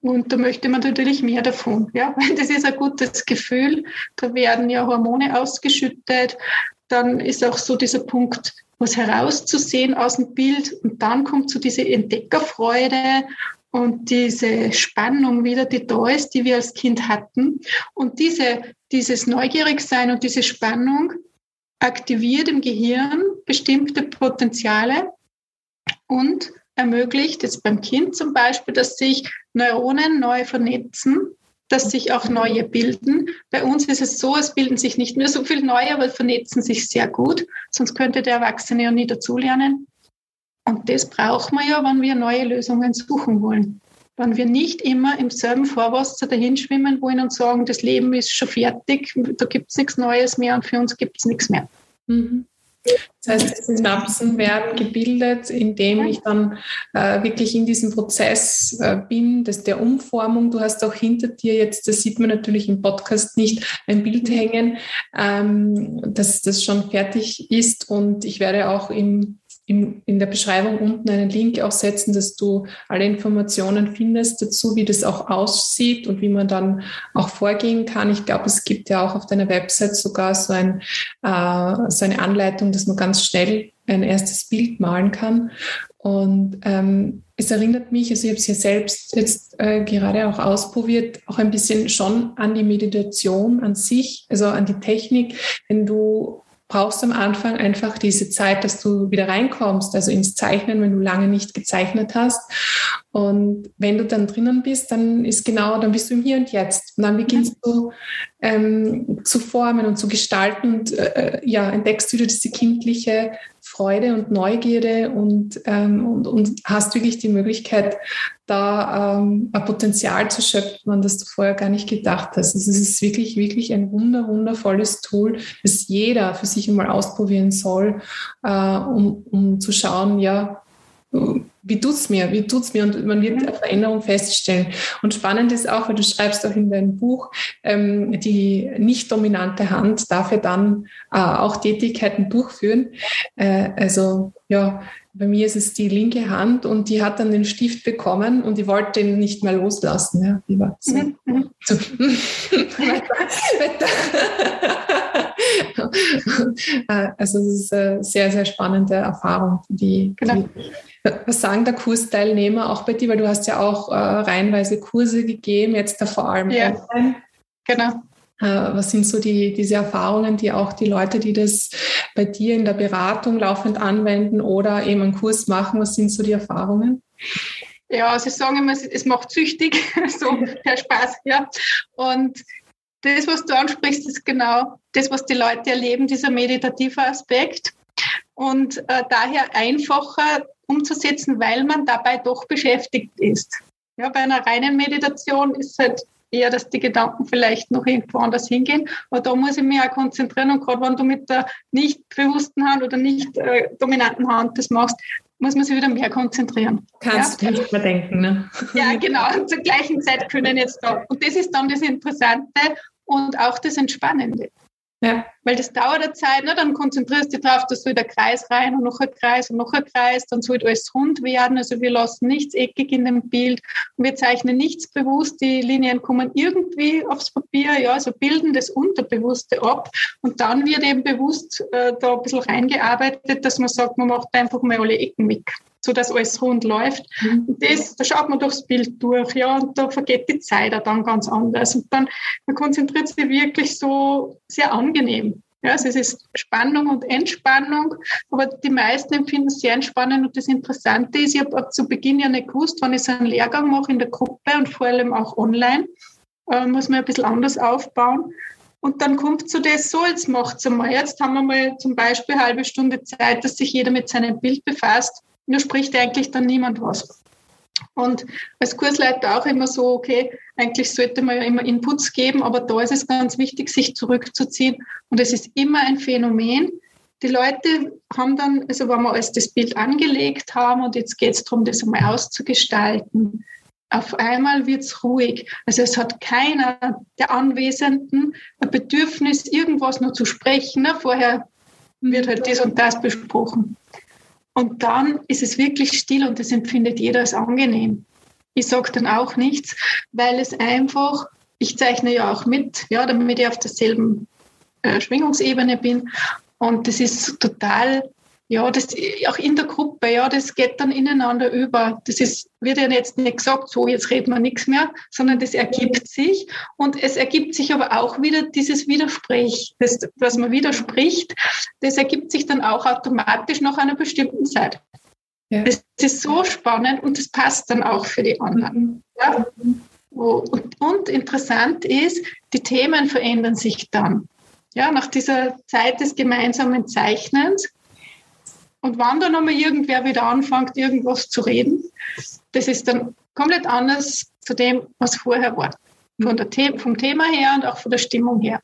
Und da möchte man natürlich mehr davon. Ja? Das ist ein gutes Gefühl. Da werden ja Hormone ausgeschüttet. Dann ist auch so dieser Punkt, was herauszusehen aus dem Bild. Und dann kommt so diese Entdeckerfreude und diese Spannung wieder, die da ist, die wir als Kind hatten. Und diese, dieses Neugierigsein und diese Spannung aktiviert im Gehirn bestimmte Potenziale und ermöglicht jetzt beim Kind zum Beispiel, dass sich Neuronen neu vernetzen, dass sich auch neue bilden. Bei uns ist es so, es bilden sich nicht mehr so viel neue, aber vernetzen sich sehr gut. Sonst könnte der Erwachsene ja nie dazulernen. Und das brauchen wir ja, wenn wir neue Lösungen suchen wollen. Wenn wir nicht immer im selben Vorwasser dahinschwimmen wollen und sagen, das Leben ist schon fertig, da gibt es nichts Neues mehr und für uns gibt es nichts mehr. Mhm. Das heißt, die Synapsen werden gebildet, indem ich dann äh, wirklich in diesem Prozess äh, bin, das der Umformung. Du hast auch hinter dir jetzt, das sieht man natürlich im Podcast nicht, ein Bild hängen, ähm, dass das schon fertig ist. Und ich werde auch im in, in der Beschreibung unten einen Link auch setzen, dass du alle Informationen findest dazu, wie das auch aussieht und wie man dann auch vorgehen kann. Ich glaube, es gibt ja auch auf deiner Website sogar so, ein, äh, so eine Anleitung, dass man ganz schnell ein erstes Bild malen kann. Und ähm, es erinnert mich, also ich habe es ja selbst jetzt äh, gerade auch ausprobiert, auch ein bisschen schon an die Meditation an sich, also an die Technik. Wenn du brauchst am Anfang einfach diese Zeit, dass du wieder reinkommst, also ins Zeichnen, wenn du lange nicht gezeichnet hast. Und wenn du dann drinnen bist, dann ist genau, dann bist du im Hier und Jetzt. Und dann beginnst du ähm, zu formen und zu gestalten und äh, ja, entdeckst wieder diese kindliche Freude und Neugierde und, ähm, und, und hast wirklich die Möglichkeit, da ähm, ein Potenzial zu schöpfen, an das du vorher gar nicht gedacht hast. Also es ist wirklich, wirklich ein wunder, wundervolles Tool, das jeder für sich einmal ausprobieren soll, äh, um, um zu schauen, ja, wie tut's mir, wie tut's mir und man wird eine Veränderung feststellen. Und spannend ist auch, weil du schreibst auch in deinem Buch, ähm, die nicht dominante Hand darf ja dann äh, auch Tätigkeiten durchführen. Äh, also ja, bei mir ist es die linke Hand und die hat dann den Stift bekommen und die wollte ihn nicht mehr loslassen. Ja, die war so. Mhm. so. also es ist eine sehr, sehr spannende Erfahrung, die, genau. die was sagen der Kursteilnehmer auch bei dir, weil du hast ja auch äh, reihenweise Kurse gegeben, jetzt da vor allem ja. Genau. Äh, was sind so die, diese Erfahrungen, die auch die Leute, die das bei dir in der Beratung laufend anwenden oder eben einen Kurs machen, was sind so die Erfahrungen? Ja, sie sagen immer, es macht süchtig, so der Spaß, ja. Und das, was du ansprichst, ist genau das, was die Leute erleben, dieser meditative Aspekt. Und äh, daher einfacher umzusetzen, weil man dabei doch beschäftigt ist. Ja, bei einer reinen Meditation ist halt eher, dass die Gedanken vielleicht noch irgendwo anders hingehen. Aber da muss ich mich auch konzentrieren. Und gerade wenn du mit der nicht bewussten Hand oder nicht äh, dominanten Hand das machst, muss man sich wieder mehr konzentrieren. Kannst ja? du nicht mehr denken, ne? Ja, genau. Und zur gleichen Zeit können jetzt da. Und das ist dann das Interessante und auch das Entspannende. Ja. Weil das dauert eine Zeit, ne? dann konzentrierst du dich darauf, dass soll der Kreis rein und noch ein Kreis und noch ein Kreis, dann soll alles rund werden. Also wir lassen nichts eckig in dem Bild und wir zeichnen nichts bewusst. Die Linien kommen irgendwie aufs Papier, ja, also bilden das Unterbewusste ab und dann wird eben bewusst äh, da ein bisschen reingearbeitet, dass man sagt, man macht einfach mal alle Ecken weg so dass alles rund läuft. Mhm. Und das, da schaut man durchs Bild durch, ja, und da vergeht die Zeit auch dann ganz anders. Und dann, man konzentriert sich wirklich so sehr angenehm. Ja, also es ist Spannung und Entspannung, aber die meisten empfinden es sehr entspannend und das Interessante ist, ich habe zu Beginn ja nicht gewusst, wenn ich so einen Lehrgang mache in der Gruppe und vor allem auch online, äh, muss man ein bisschen anders aufbauen. Und dann kommt so das so, jetzt macht es einmal. Jetzt haben wir mal zum Beispiel eine halbe Stunde Zeit, dass sich jeder mit seinem Bild befasst nur spricht eigentlich dann niemand was. Und als Kursleiter auch immer so, okay, eigentlich sollte man ja immer Inputs geben, aber da ist es ganz wichtig, sich zurückzuziehen. Und es ist immer ein Phänomen. Die Leute haben dann, also wenn wir alles das Bild angelegt haben und jetzt geht es darum, das einmal auszugestalten, auf einmal wird es ruhig. Also es hat keiner der Anwesenden ein Bedürfnis, irgendwas nur zu sprechen. Vorher wird halt das und das besprochen. Und dann ist es wirklich still und das empfindet jeder als angenehm. Ich sage dann auch nichts, weil es einfach, ich zeichne ja auch mit, ja, damit ich auf derselben äh, Schwingungsebene bin. Und das ist total ja, das auch in der Gruppe, ja, das geht dann ineinander über. Das ist, wird ja jetzt nicht gesagt, so, jetzt reden wir nichts mehr, sondern das ergibt sich. Und es ergibt sich aber auch wieder dieses Widersprech, das, was man widerspricht, das ergibt sich dann auch automatisch nach einer bestimmten Zeit. Ja. Das ist so spannend und das passt dann auch für die anderen. Ja? Und, und interessant ist, die Themen verändern sich dann. Ja, nach dieser Zeit des gemeinsamen Zeichnens und wenn dann nochmal irgendwer wieder anfängt, irgendwas zu reden, das ist dann komplett anders zu dem, was vorher war. Von The vom Thema her und auch von der Stimmung her.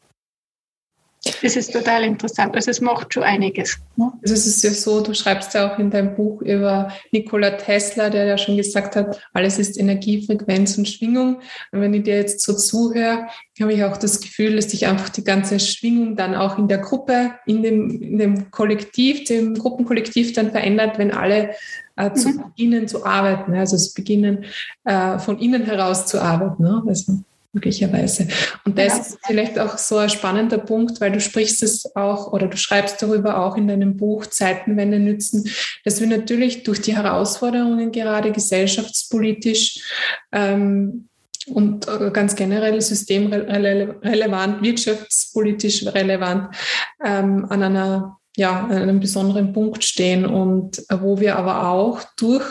Das ist total interessant. Also es macht schon einiges. Ne? Also es ist ja so, du schreibst ja auch in deinem Buch über Nikola Tesla, der ja schon gesagt hat, alles ist Energie, Frequenz und Schwingung. Und wenn ich dir jetzt so zuhöre, habe ich auch das Gefühl, dass sich einfach die ganze Schwingung dann auch in der Gruppe, in dem, in dem Kollektiv, dem Gruppenkollektiv dann verändert, wenn alle äh, zu mhm. beginnen zu arbeiten. Also es beginnen äh, von innen heraus zu arbeiten. Ne? Also möglicherweise. Und das ja. ist vielleicht auch so ein spannender Punkt, weil du sprichst es auch oder du schreibst darüber auch in deinem Buch Zeitenwende nützen, dass wir natürlich durch die Herausforderungen gerade gesellschaftspolitisch ähm, und ganz generell systemrelevant, wirtschaftspolitisch relevant ähm, an einer ja, an einem besonderen Punkt stehen und wo wir aber auch durch,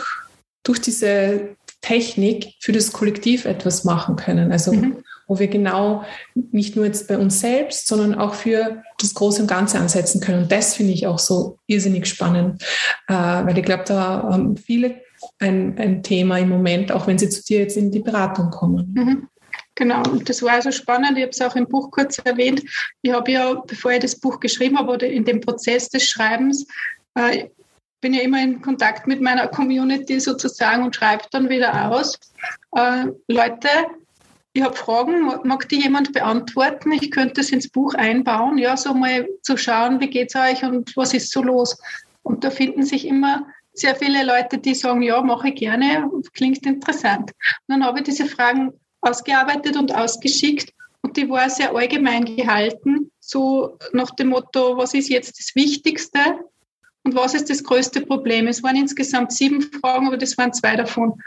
durch diese Technik für das Kollektiv etwas machen können. Also mhm. wo wir genau nicht nur jetzt bei uns selbst, sondern auch für das Große und Ganze ansetzen können. Und das finde ich auch so irrsinnig spannend, äh, weil ich glaube, da haben viele ein, ein Thema im Moment, auch wenn sie zu dir jetzt in die Beratung kommen. Mhm. Genau, und das war also spannend. Ich habe es auch im Buch kurz erwähnt. Ich habe ja, bevor ich das Buch geschrieben habe oder in dem Prozess des Schreibens, äh, bin ja immer in Kontakt mit meiner Community sozusagen und schreibe dann wieder aus. Äh, Leute, ich habe Fragen, mag die jemand beantworten? Ich könnte es ins Buch einbauen, ja, so mal zu schauen, wie geht es euch und was ist so los? Und da finden sich immer sehr viele Leute, die sagen, ja, mache ich gerne, klingt interessant. Und dann habe ich diese Fragen ausgearbeitet und ausgeschickt und die war sehr allgemein gehalten, so nach dem Motto, was ist jetzt das Wichtigste und was ist das größte Problem? Es waren insgesamt sieben Fragen, aber das waren zwei davon.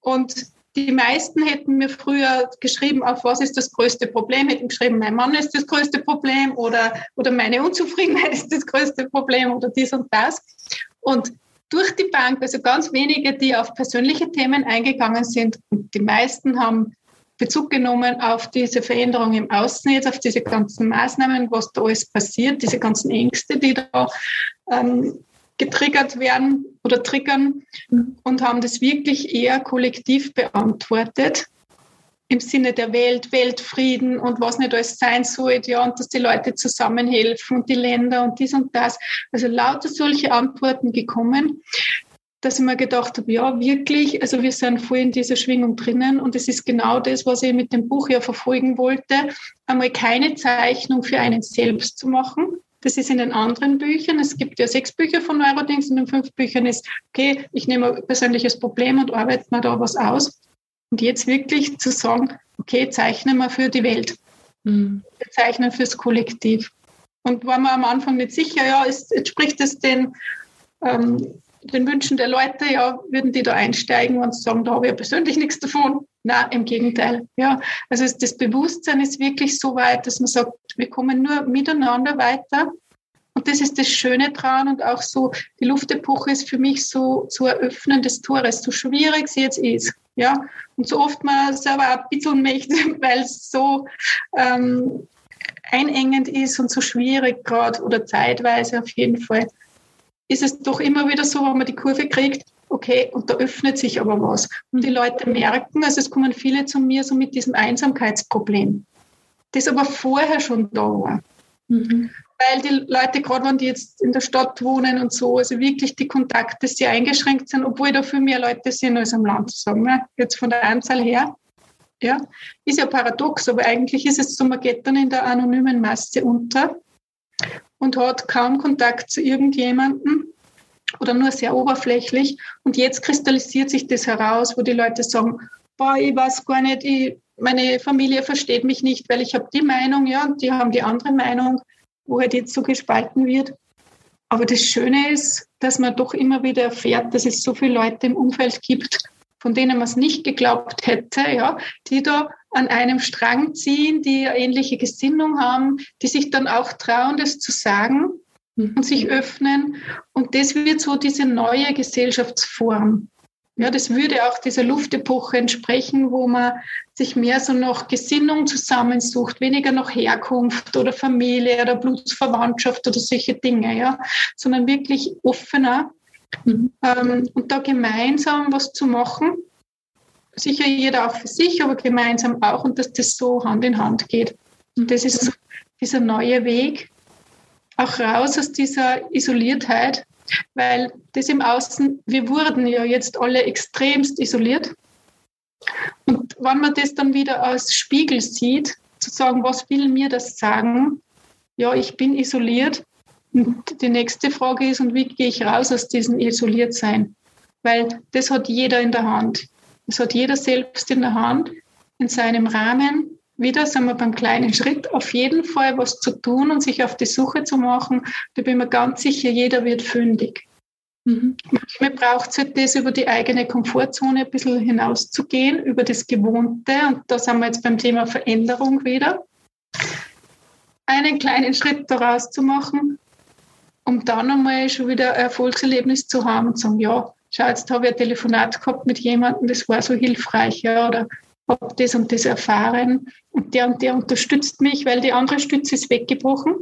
Und die meisten hätten mir früher geschrieben, auf was ist das größte Problem, hätten geschrieben, mein Mann ist das größte Problem oder, oder meine Unzufriedenheit ist das größte Problem oder dies und das. Und durch die Bank, also ganz wenige, die auf persönliche Themen eingegangen sind und die meisten haben Bezug genommen auf diese Veränderung im Außen, jetzt auf diese ganzen Maßnahmen, was da alles passiert, diese ganzen Ängste, die da ähm, getriggert werden oder triggern und haben das wirklich eher kollektiv beantwortet im Sinne der Welt, Weltfrieden und was nicht alles sein soll, ja, und dass die Leute zusammenhelfen und die Länder und dies und das. Also lauter solche Antworten gekommen, dass ich mir gedacht habe, ja, wirklich, also wir sind voll in dieser Schwingung drinnen und es ist genau das, was ich mit dem Buch ja verfolgen wollte, einmal keine Zeichnung für einen selbst zu machen. Das ist in den anderen Büchern. Es gibt ja sechs Bücher von Neurodings und in fünf Büchern ist, okay, ich nehme ein persönliches Problem und arbeite mir da was aus. Und jetzt wirklich zu sagen, okay, zeichnen wir für die Welt. Mhm. Wir zeichnen fürs Kollektiv. Und war mir am Anfang nicht sicher, ja, ist, entspricht es den ähm, den Wünschen der Leute, ja, würden die da einsteigen und sagen, da habe ich ja persönlich nichts davon. Na, im Gegenteil. Ja, also das Bewusstsein ist wirklich so weit, dass man sagt, wir kommen nur miteinander weiter. Und das ist das Schöne dran und auch so, die Luftepoche ist für mich so, so ein Öffnen des Tores, so schwierig sie jetzt ist. Ja, und so oft man selber ein bisschen möchte, weil es so ähm, einengend ist und so schwierig gerade oder zeitweise auf jeden Fall ist es doch immer wieder so, wenn man die Kurve kriegt, okay, und da öffnet sich aber was. Und die Leute merken, also es kommen viele zu mir so mit diesem Einsamkeitsproblem, das aber vorher schon da war. Mhm. Weil die Leute, gerade wenn die jetzt in der Stadt wohnen und so, also wirklich die Kontakte sehr eingeschränkt sind, obwohl da viel mehr Leute sind als am Land, sagen wir, jetzt von der Anzahl her. Ja, ist ja paradox, aber eigentlich ist es so, man geht dann in der anonymen Masse unter und hat kaum Kontakt zu irgendjemandem oder nur sehr oberflächlich. Und jetzt kristallisiert sich das heraus, wo die Leute sagen, boah, ich weiß gar nicht, ich, meine Familie versteht mich nicht, weil ich habe die Meinung, ja, und die haben die andere Meinung, wo halt jetzt so gespalten wird. Aber das Schöne ist, dass man doch immer wieder erfährt, dass es so viele Leute im Umfeld gibt, von denen man es nicht geglaubt hätte, ja, die da an einem Strang ziehen, die ähnliche Gesinnung haben, die sich dann auch trauen, das zu sagen und sich öffnen. Und das wird so diese neue Gesellschaftsform. Ja, das würde auch dieser Luftepoche entsprechen, wo man sich mehr so nach Gesinnung zusammensucht, weniger nach Herkunft oder Familie oder Blutsverwandtschaft oder solche Dinge, ja, sondern wirklich offener mhm. ähm, und da gemeinsam was zu machen. Sicher jeder auch für sich, aber gemeinsam auch und dass das so Hand in Hand geht. Und das ist dieser neue Weg, auch raus aus dieser Isoliertheit weil das im Außen, wir wurden ja jetzt alle extremst isoliert. Und wenn man das dann wieder als Spiegel sieht, zu sagen, was will mir das sagen? Ja, ich bin isoliert. Und die nächste Frage ist, und wie gehe ich raus aus diesem Isoliertsein? Weil das hat jeder in der Hand. Das hat jeder selbst in der Hand, in seinem Rahmen, wieder sind wir beim kleinen Schritt, auf jeden Fall was zu tun und sich auf die Suche zu machen. Da bin ich mir ganz sicher, jeder wird fündig. Mhm. Manchmal braucht es halt das, über die eigene Komfortzone ein bisschen hinauszugehen, über das Gewohnte. Und da sind wir jetzt beim Thema Veränderung wieder. Einen kleinen Schritt daraus zu machen, um dann einmal schon wieder ein Erfolgserlebnis zu haben und zu sagen, ja, schau, jetzt habe ich ein Telefonat gehabt mit jemandem, das war so hilfreich, ja, oder habe das und das erfahren und der und der unterstützt mich, weil die andere Stütze ist weggebrochen.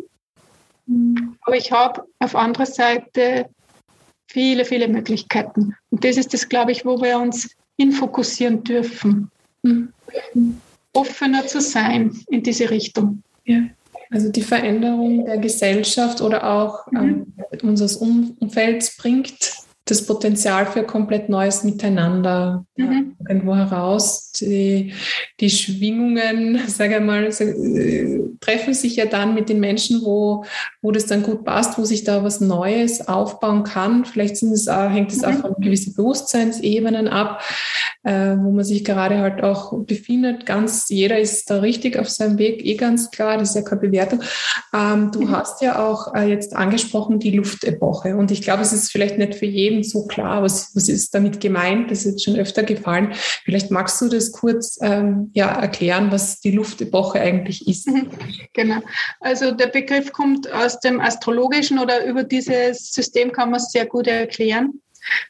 Mhm. Aber ich habe auf anderer Seite viele, viele Möglichkeiten. Und das ist das, glaube ich, wo wir uns hinfokussieren dürfen. Mhm. Offener zu sein in diese Richtung. Ja. Also die Veränderung der Gesellschaft oder auch mhm. ähm, unseres Umfelds bringt das Potenzial für komplett neues Miteinander mhm. irgendwo heraus. Die, die Schwingungen, sage ich mal, äh, treffen sich ja dann mit den Menschen, wo, wo das dann gut passt, wo sich da was Neues aufbauen kann. Vielleicht es auch, hängt es mhm. auch von gewissen Bewusstseinsebenen ab, äh, wo man sich gerade halt auch befindet. Ganz jeder ist da richtig auf seinem Weg, eh ganz klar, das ist ja keine Bewertung. Ähm, du mhm. hast ja auch äh, jetzt angesprochen die Luftepoche und ich glaube, es ist vielleicht nicht für jeden so klar, was, was ist damit gemeint. Das ist jetzt schon öfter gefallen. Vielleicht magst du das kurz ähm, ja, erklären, was die Luftepoche eigentlich ist. Mhm. Genau. Also der Begriff kommt aus dem Astrologischen oder über dieses System kann man es sehr gut erklären.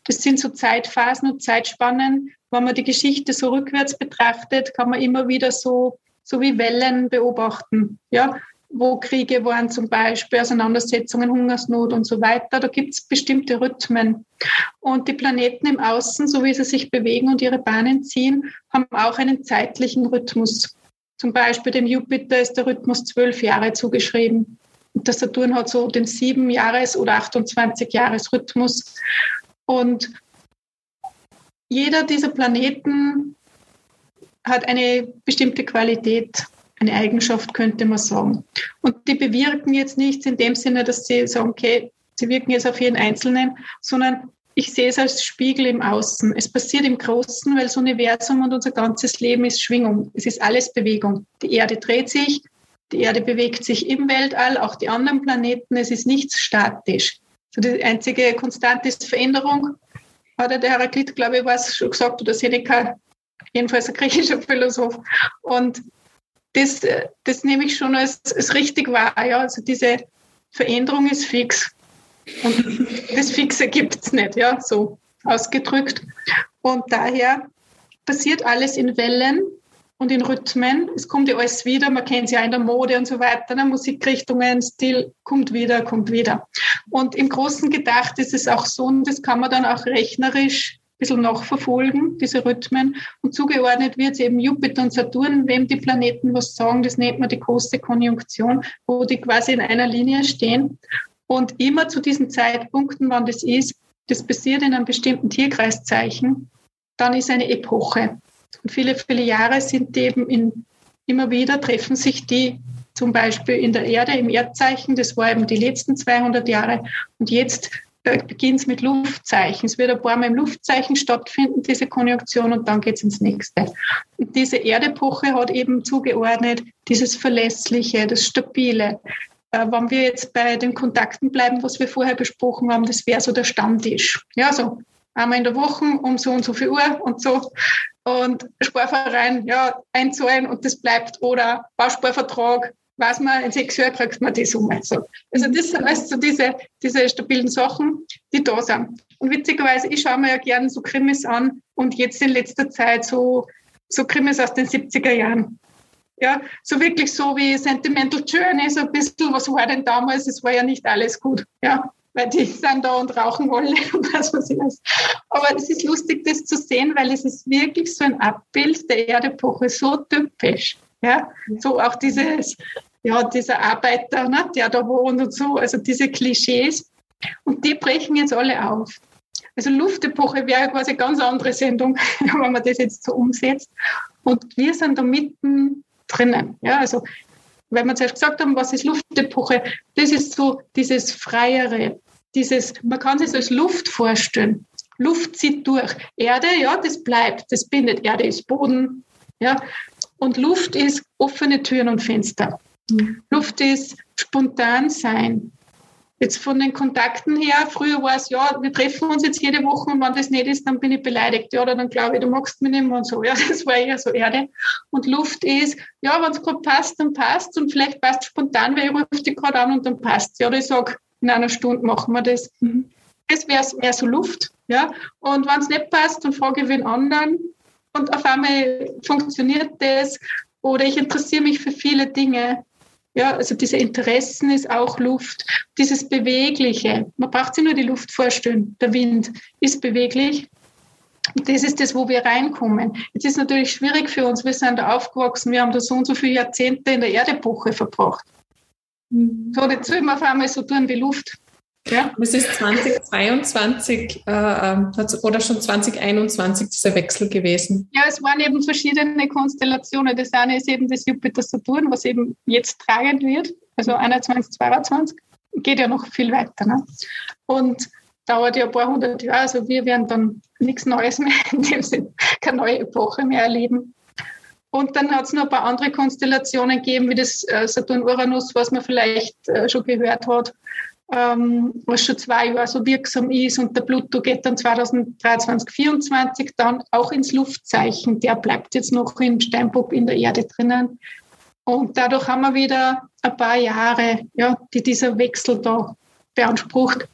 Das sind so Zeitphasen und Zeitspannen. Wenn man die Geschichte so rückwärts betrachtet, kann man immer wieder so, so wie Wellen beobachten. Ja, wo Kriege waren zum Beispiel, Auseinandersetzungen, Hungersnot und so weiter. Da gibt es bestimmte Rhythmen. Und die Planeten im Außen, so wie sie sich bewegen und ihre Bahnen ziehen, haben auch einen zeitlichen Rhythmus. Zum Beispiel dem Jupiter ist der Rhythmus zwölf Jahre zugeschrieben. Und der Saturn hat so den sieben Jahres- oder 28 Jahres Rhythmus. Und jeder dieser Planeten hat eine bestimmte Qualität eine Eigenschaft, könnte man sagen. Und die bewirken jetzt nichts in dem Sinne, dass sie sagen, okay, sie wirken jetzt auf jeden Einzelnen, sondern ich sehe es als Spiegel im Außen. Es passiert im Großen, weil das Universum und unser ganzes Leben ist Schwingung. Es ist alles Bewegung. Die Erde dreht sich, die Erde bewegt sich im Weltall, auch die anderen Planeten. Es ist nichts statisch. So die einzige Konstante ist Veränderung. Hat der Heraklit, glaube ich, was schon gesagt, oder Seneca, jedenfalls ein griechischer Philosoph. Und das, das nehme ich schon als, als richtig wahr. Ja? Also diese Veränderung ist fix. Und das Fixe gibt es nicht, ja, so ausgedrückt. Und daher passiert alles in Wellen und in Rhythmen. Es kommt ja alles wieder, man kennt es ja in der Mode und so weiter, ne? Musikrichtungen, Stil kommt wieder, kommt wieder. Und im Großen gedacht ist es auch so, und das kann man dann auch rechnerisch bisschen nachverfolgen, diese Rhythmen. Und zugeordnet wird eben Jupiter und Saturn, wem die Planeten was sagen, das nennt man die große Konjunktion, wo die quasi in einer Linie stehen. Und immer zu diesen Zeitpunkten, wann das ist, das passiert in einem bestimmten Tierkreiszeichen, dann ist eine Epoche. Und viele, viele Jahre sind eben in, immer wieder, treffen sich die zum Beispiel in der Erde, im Erdzeichen, das war eben die letzten 200 Jahre. Und jetzt beginnt es mit Luftzeichen. Es wird ein paar Mal im Luftzeichen stattfinden, diese Konjunktion, und dann geht es ins nächste. Und diese Erdepoche hat eben zugeordnet dieses Verlässliche, das Stabile. Äh, wenn wir jetzt bei den Kontakten bleiben, was wir vorher besprochen haben, das wäre so der Stammtisch. Ja, so einmal in der Woche um so und so viel Uhr und so. Und Sparverein, ja, einzahlen und das bleibt. Oder Bausparvertrag, weiß man, in sechs Jahren kriegt man die Summe. So. Also das sind alles so diese, diese stabilen Sachen, die da sind. Und witzigerweise, ich schaue mir ja gerne so Krimis an und jetzt in letzter Zeit so, so Krimis aus den 70er Jahren. Ja, so wirklich so wie Sentimental Journey, so ein bisschen, was war denn damals? Es war ja nicht alles gut. Ja, weil die sind da und rauchen alle und was weiß ich was. Aber es ist lustig, das zu sehen, weil es ist wirklich so ein Abbild der Erdepoche, so typisch. Ja, so auch dieses, ja, dieser Arbeiter, ne, der da wohnt und so, also diese Klischees. Und die brechen jetzt alle auf. Also Luftepoche wäre quasi eine ganz andere Sendung, wenn man das jetzt so umsetzt. Und wir sind da mitten drinnen. Ja, also, wenn wir zuerst gesagt haben, was ist Luftepoche, das ist so dieses Freiere, dieses, man kann sich als Luft vorstellen. Luft zieht durch. Erde, ja, das bleibt, das bindet. Erde ist Boden, ja. Und Luft ist offene Türen und Fenster. Mhm. Luft ist spontan sein. Jetzt von den Kontakten her, früher war es, ja, wir treffen uns jetzt jede Woche und wenn das nicht ist, dann bin ich beleidigt. Ja, oder dann glaube ich, du magst mich nicht mehr und so. Ja, das war eher so Erde. Und Luft ist, ja, wenn es gerade passt, dann passt und vielleicht passt spontan, weil ich rufe dich gerade an und dann passt Ja, oder ich sage, in einer Stunde machen wir das. Mhm. Das wäre mehr so Luft. Ja? Und wenn es nicht passt, dann frage ich wen anderen und auf einmal funktioniert das oder ich interessiere mich für viele Dinge. Ja, also diese Interessen ist auch Luft. Dieses Bewegliche. Man braucht sich nur die Luft vorstellen. Der Wind ist beweglich. Und das ist das, wo wir reinkommen. Jetzt ist natürlich schwierig für uns. Wir sind da aufgewachsen. Wir haben da so und so viele Jahrzehnte in der Erdepoche verbracht. Mhm. So, jetzt soll man auf einmal so tun wie Luft. Ja. Es ist 2022 äh, ähm, oder schon 2021 dieser Wechsel gewesen. Ja, es waren eben verschiedene Konstellationen. Das eine ist eben das Jupiter-Saturn, was eben jetzt tragend wird, also 21, 22. Geht ja noch viel weiter. Ne? Und dauert ja ein paar hundert Jahre. Also wir werden dann nichts Neues mehr, in dem Sinne keine neue Epoche mehr erleben. Und dann hat es noch ein paar andere Konstellationen gegeben, wie das äh, Saturn-Uranus, was man vielleicht äh, schon gehört hat ähm, was schon zwei Jahre so wirksam ist und der Pluto geht dann 2023, 2024 dann auch ins Luftzeichen. Der bleibt jetzt noch im Steinbock in der Erde drinnen. Und dadurch haben wir wieder ein paar Jahre, ja, die dieser Wechsel da beansprucht.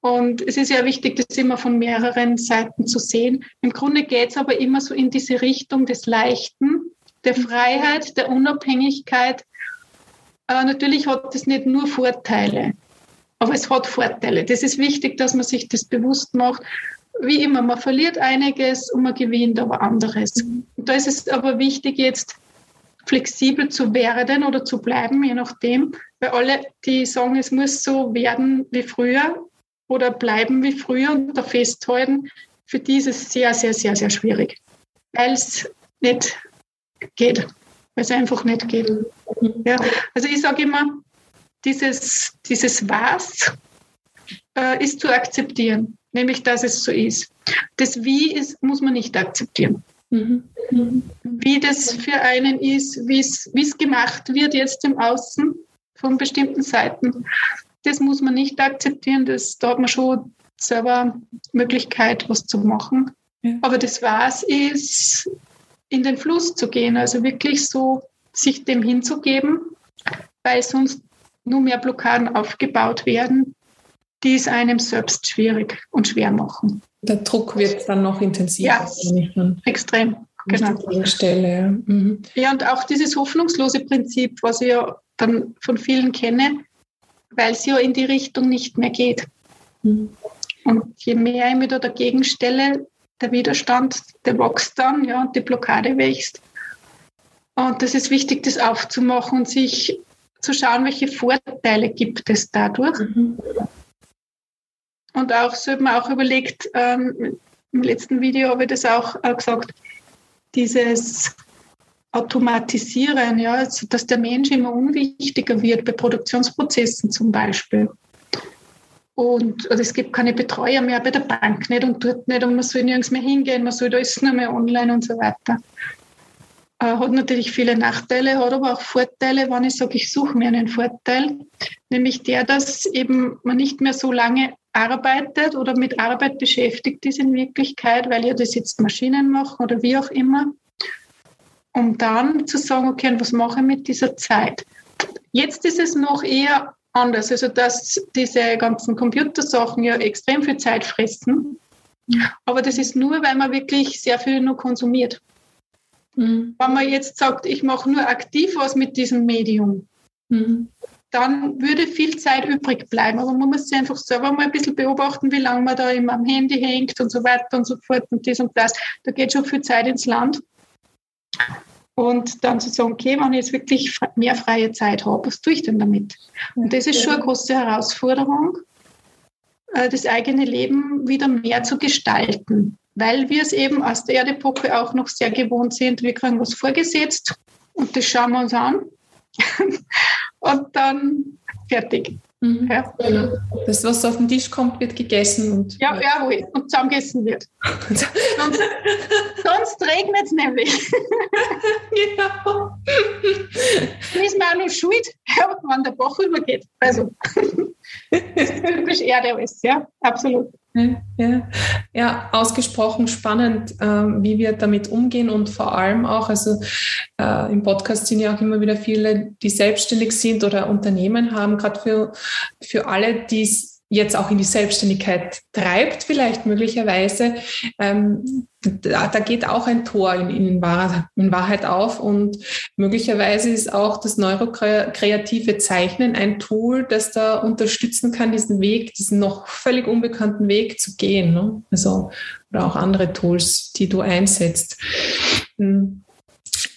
Und es ist ja wichtig, das immer von mehreren Seiten zu sehen. Im Grunde geht es aber immer so in diese Richtung des Leichten, der Freiheit, der Unabhängigkeit. Äh, natürlich hat das nicht nur Vorteile. Aber es hat Vorteile. Das ist wichtig, dass man sich das bewusst macht. Wie immer, man verliert einiges und man gewinnt aber anderes. Und da ist es aber wichtig, jetzt flexibel zu werden oder zu bleiben, je nachdem. Weil alle, die sagen, es muss so werden wie früher oder bleiben wie früher und da festhalten, für die ist es sehr, sehr, sehr, sehr schwierig. Weil es nicht geht. Weil es einfach nicht geht. Ja. Also ich sage immer, dieses, dieses Was äh, ist zu akzeptieren, nämlich dass es so ist. Das Wie ist, muss man nicht akzeptieren. Mhm. Wie das für einen ist, wie es gemacht wird jetzt im Außen von bestimmten Seiten, das muss man nicht akzeptieren. Das, da hat man schon selber Möglichkeit, was zu machen. Ja. Aber das Was ist, in den Fluss zu gehen, also wirklich so sich dem hinzugeben, weil sonst nur mehr Blockaden aufgebaut werden, die es einem selbst schwierig und schwer machen. Der Druck wird dann noch intensiver. Ja, extrem. Genau. Stelle, ja. Mhm. ja, und auch dieses hoffnungslose Prinzip, was ich ja dann von vielen kenne, weil es ja in die Richtung nicht mehr geht. Mhm. Und je mehr ich mich da dagegen stelle, der Widerstand, der wächst dann, ja, und die Blockade wächst. Und das ist wichtig, das aufzumachen und sich zu schauen, welche Vorteile gibt es dadurch. Mhm. Und auch, so hat man auch überlegt, ähm, im letzten Video habe ich das auch äh, gesagt, dieses Automatisieren, ja, also dass der Mensch immer unwichtiger wird, bei Produktionsprozessen zum Beispiel. Und also es gibt keine Betreuer mehr bei der Bank nicht und dort nicht und man soll nirgends mehr hingehen, man soll da ist nur mehr online und so weiter. Äh, hat natürlich viele Nachteile, hat aber auch Vorteile, wenn ich sage, ich suche mir einen Vorteil, nämlich der, dass eben man nicht mehr so lange arbeitet oder mit Arbeit beschäftigt ist in Wirklichkeit, weil ja das jetzt Maschinen machen oder wie auch immer, um dann zu sagen, okay, was mache ich mit dieser Zeit? Jetzt ist es noch eher anders, also dass diese ganzen Computersachen ja extrem viel Zeit fressen, aber das ist nur, weil man wirklich sehr viel nur konsumiert. Mhm. Wenn man jetzt sagt, ich mache nur aktiv was mit diesem Medium, mhm. dann würde viel Zeit übrig bleiben. Aber man muss sich einfach selber mal ein bisschen beobachten, wie lange man da immer am Handy hängt und so weiter und so fort und dies und das. Da geht schon viel Zeit ins Land. Und dann zu sagen, okay, wenn ich jetzt wirklich mehr freie Zeit habe, was tue ich denn damit? Und das ist schon eine große Herausforderung, äh, das eigene Leben wieder mehr zu gestalten weil wir es eben aus der Erdepoche auch noch sehr gewohnt sind. Wir kriegen was vorgesetzt und das schauen wir uns an und dann fertig. Mhm. Ja. Das, was auf den Tisch kommt, wird gegessen. Und, ja, ja, jawohl. Und zusammengegessen wird. sonst, sonst regnet es nämlich. genau. Dann ist man auch noch schuld, wenn der Bach übergeht. Also, das ist typisch Erde alles, ja, absolut. Ja, ja, ausgesprochen spannend, äh, wie wir damit umgehen und vor allem auch, also äh, im Podcast sind ja auch immer wieder viele, die selbstständig sind oder Unternehmen haben, gerade für, für alle, die jetzt auch in die Selbstständigkeit treibt, vielleicht möglicherweise, ähm, da, da, geht auch ein Tor in, in, Wahrheit, in, Wahrheit, auf und möglicherweise ist auch das neurokreative Zeichnen ein Tool, das da unterstützen kann, diesen Weg, diesen noch völlig unbekannten Weg zu gehen. Ne? Also, oder auch andere Tools, die du einsetzt. Hm.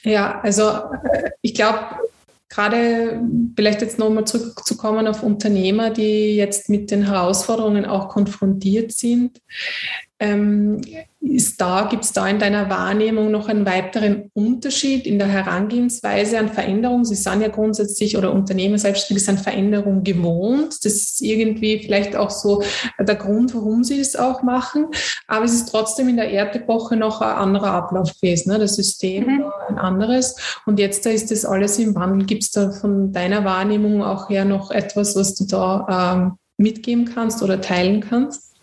Ja, also äh, ich glaube, gerade vielleicht jetzt nochmal zurückzukommen auf Unternehmer, die jetzt mit den Herausforderungen auch konfrontiert sind. Ähm, ist da, gibt es da in deiner Wahrnehmung noch einen weiteren Unterschied in der Herangehensweise an Veränderungen? Sie sind ja grundsätzlich oder Unternehmer selbstständig sind Veränderung gewohnt. Das ist irgendwie vielleicht auch so der Grund, warum sie das auch machen. Aber es ist trotzdem in der Erdepoche noch ein anderer Ablauf gewesen. Ne? Das System mhm. war ein anderes. Und jetzt da ist das alles im Wandel. Gibt es da von deiner Wahrnehmung auch her noch etwas, was du da ähm, mitgeben kannst oder teilen kannst?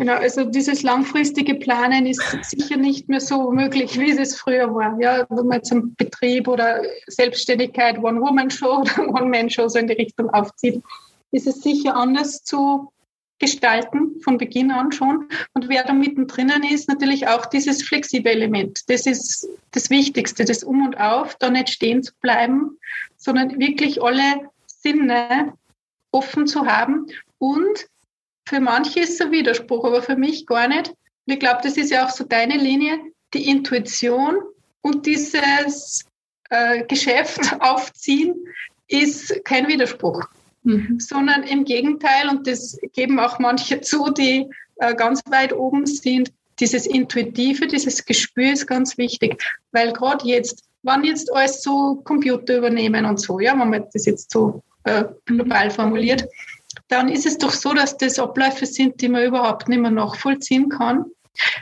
Genau, also dieses langfristige Planen ist sicher nicht mehr so möglich, wie es früher war. Ja, wenn man jetzt einen Betrieb oder Selbstständigkeit, One-Woman-Show oder One-Man-Show so in die Richtung aufzieht, ist es sicher anders zu gestalten, von Beginn an schon. Und wer da mittendrin ist, natürlich auch dieses flexible Element. Das ist das Wichtigste, das Um und Auf, da nicht stehen zu bleiben, sondern wirklich alle Sinne offen zu haben und für manche ist es ein Widerspruch, aber für mich gar nicht. Und ich glaube, das ist ja auch so deine Linie, die Intuition und dieses äh, Geschäft aufziehen ist kein Widerspruch, mhm. sondern im Gegenteil, und das geben auch manche zu, die äh, ganz weit oben sind, dieses Intuitive, dieses Gespür ist ganz wichtig, weil gerade jetzt, wann jetzt alles so Computer übernehmen und so, ja, wenn man das jetzt so äh, global formuliert, dann ist es doch so, dass das Abläufe sind, die man überhaupt nicht mehr nachvollziehen kann.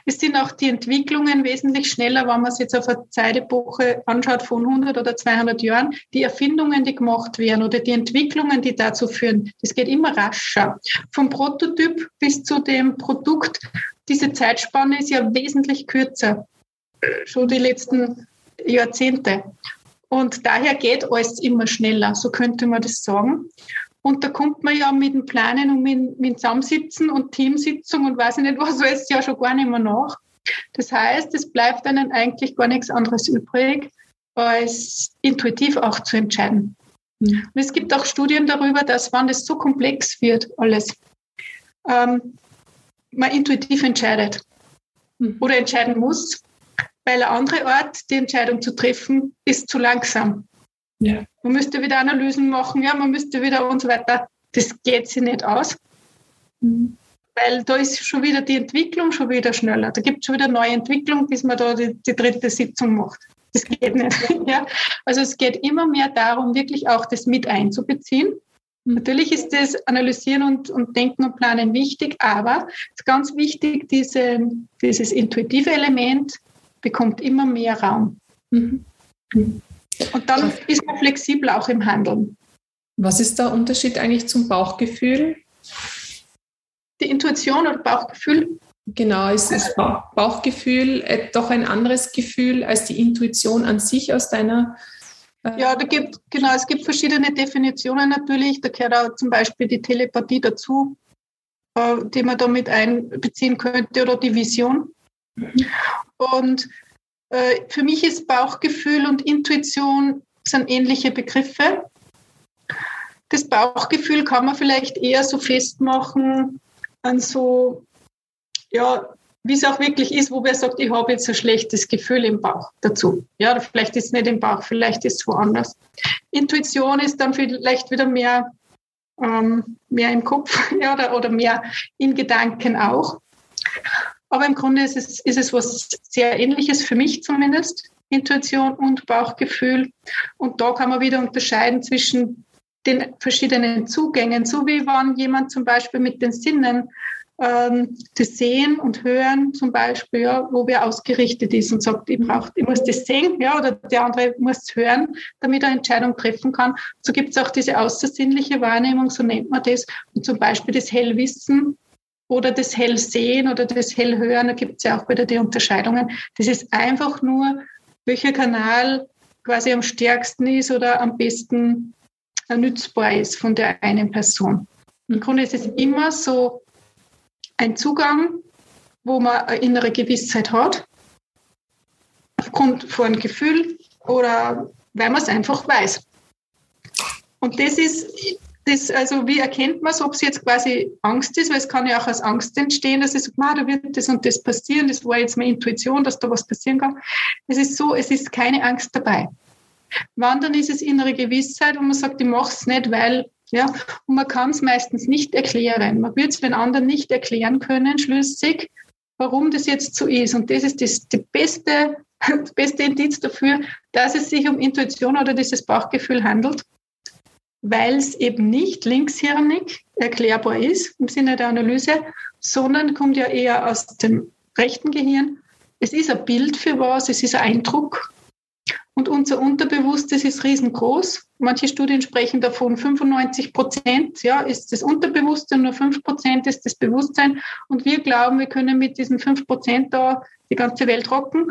Es sind auch die Entwicklungen wesentlich schneller, wenn man es jetzt auf eine Zeitepoche anschaut von 100 oder 200 Jahren. Die Erfindungen, die gemacht werden oder die Entwicklungen, die dazu führen, das geht immer rascher. Vom Prototyp bis zu dem Produkt, diese Zeitspanne ist ja wesentlich kürzer, schon die letzten Jahrzehnte. Und daher geht alles immer schneller, so könnte man das sagen. Und da kommt man ja mit dem Planen und mit, mit Zusammensitzen und Teamsitzung und weiß ich nicht was alles ja schon gar nicht mehr nach. Das heißt, es bleibt einem eigentlich gar nichts anderes übrig, als intuitiv auch zu entscheiden. Mhm. Und es gibt auch Studien darüber, dass wenn das so komplex wird, alles, ähm, man intuitiv entscheidet mhm. oder entscheiden muss, weil eine andere Art, die Entscheidung zu treffen, ist zu langsam. Ja. Man müsste wieder Analysen machen, ja, man müsste wieder und so weiter. Das geht sich nicht aus. Mhm. Weil da ist schon wieder die Entwicklung schon wieder schneller. Da gibt es schon wieder neue Entwicklung, bis man da die, die dritte Sitzung macht. Das geht nicht. ja. Also es geht immer mehr darum, wirklich auch das mit einzubeziehen. Mhm. Natürlich ist das Analysieren und, und Denken und Planen wichtig, aber es ist ganz wichtig, diese, dieses intuitive Element bekommt immer mehr Raum. Mhm. Und dann ist man flexibel auch im Handeln. Was ist der Unterschied eigentlich zum Bauchgefühl? Die Intuition oder Bauchgefühl? Genau, ist das Bauchgefühl doch ein anderes Gefühl als die Intuition an sich aus deiner äh, ja, da gibt, genau, es gibt verschiedene Definitionen natürlich. Da gehört auch zum Beispiel die Telepathie dazu, äh, die man damit einbeziehen könnte, oder die Vision. Mhm. Und äh, für mich ist Bauchgefühl und Intuition sind ähnliche Begriffe. Das Bauchgefühl kann man vielleicht eher so festmachen an so, ja, wie es auch wirklich ist, wo wer sagt, ich habe jetzt ein schlechtes Gefühl im Bauch dazu. Ja, vielleicht ist es nicht im Bauch, vielleicht ist es woanders. Intuition ist dann vielleicht wieder mehr, ähm, mehr im Kopf ja, oder, oder mehr in Gedanken auch. Aber im Grunde ist es, ist es was sehr Ähnliches für mich zumindest, Intuition und Bauchgefühl. Und da kann man wieder unterscheiden zwischen den verschiedenen Zugängen, so wie wenn jemand zum Beispiel mit den Sinnen ähm, das Sehen und Hören zum Beispiel, ja, wo wer ausgerichtet ist und sagt, ich, brauch, ich muss das sehen, ja, oder der andere muss es hören, damit er Entscheidung treffen kann. So gibt es auch diese außersinnliche Wahrnehmung, so nennt man das, und zum Beispiel das Hellwissen oder das Hellsehen oder das Hellhören, da gibt es ja auch wieder die Unterscheidungen. Das ist einfach nur, welcher Kanal quasi am stärksten ist oder am besten nützbar ist von der einen Person. Im Grunde ist es immer so ein Zugang, wo man eine innere Gewissheit hat, aufgrund von Gefühl oder weil man es einfach weiß. Und das ist, das, also wie erkennt man es, ob es jetzt quasi Angst ist, weil es kann ja auch als Angst entstehen, dass es sagt, da wird das und das passieren, das war jetzt meine Intuition, dass da was passieren kann. Es ist so, es ist keine Angst dabei. Wandern ist es innere Gewissheit, wo man sagt, ich mache es nicht, weil ja, und man kann es meistens nicht erklären. Man wird es den anderen nicht erklären können, schlüssig, warum das jetzt so ist. Und das ist das, die beste, das beste Indiz dafür, dass es sich um Intuition oder dieses Bauchgefühl handelt, weil es eben nicht linkshirnig erklärbar ist im Sinne der Analyse, sondern kommt ja eher aus dem rechten Gehirn. Es ist ein Bild für was, es ist ein Eindruck. Und unser Unterbewusstes ist riesengroß. Manche Studien sprechen davon, 95 Prozent ja, ist das Unterbewusstsein, nur 5 Prozent ist das Bewusstsein. Und wir glauben, wir können mit diesen 5 Prozent da die ganze Welt rocken.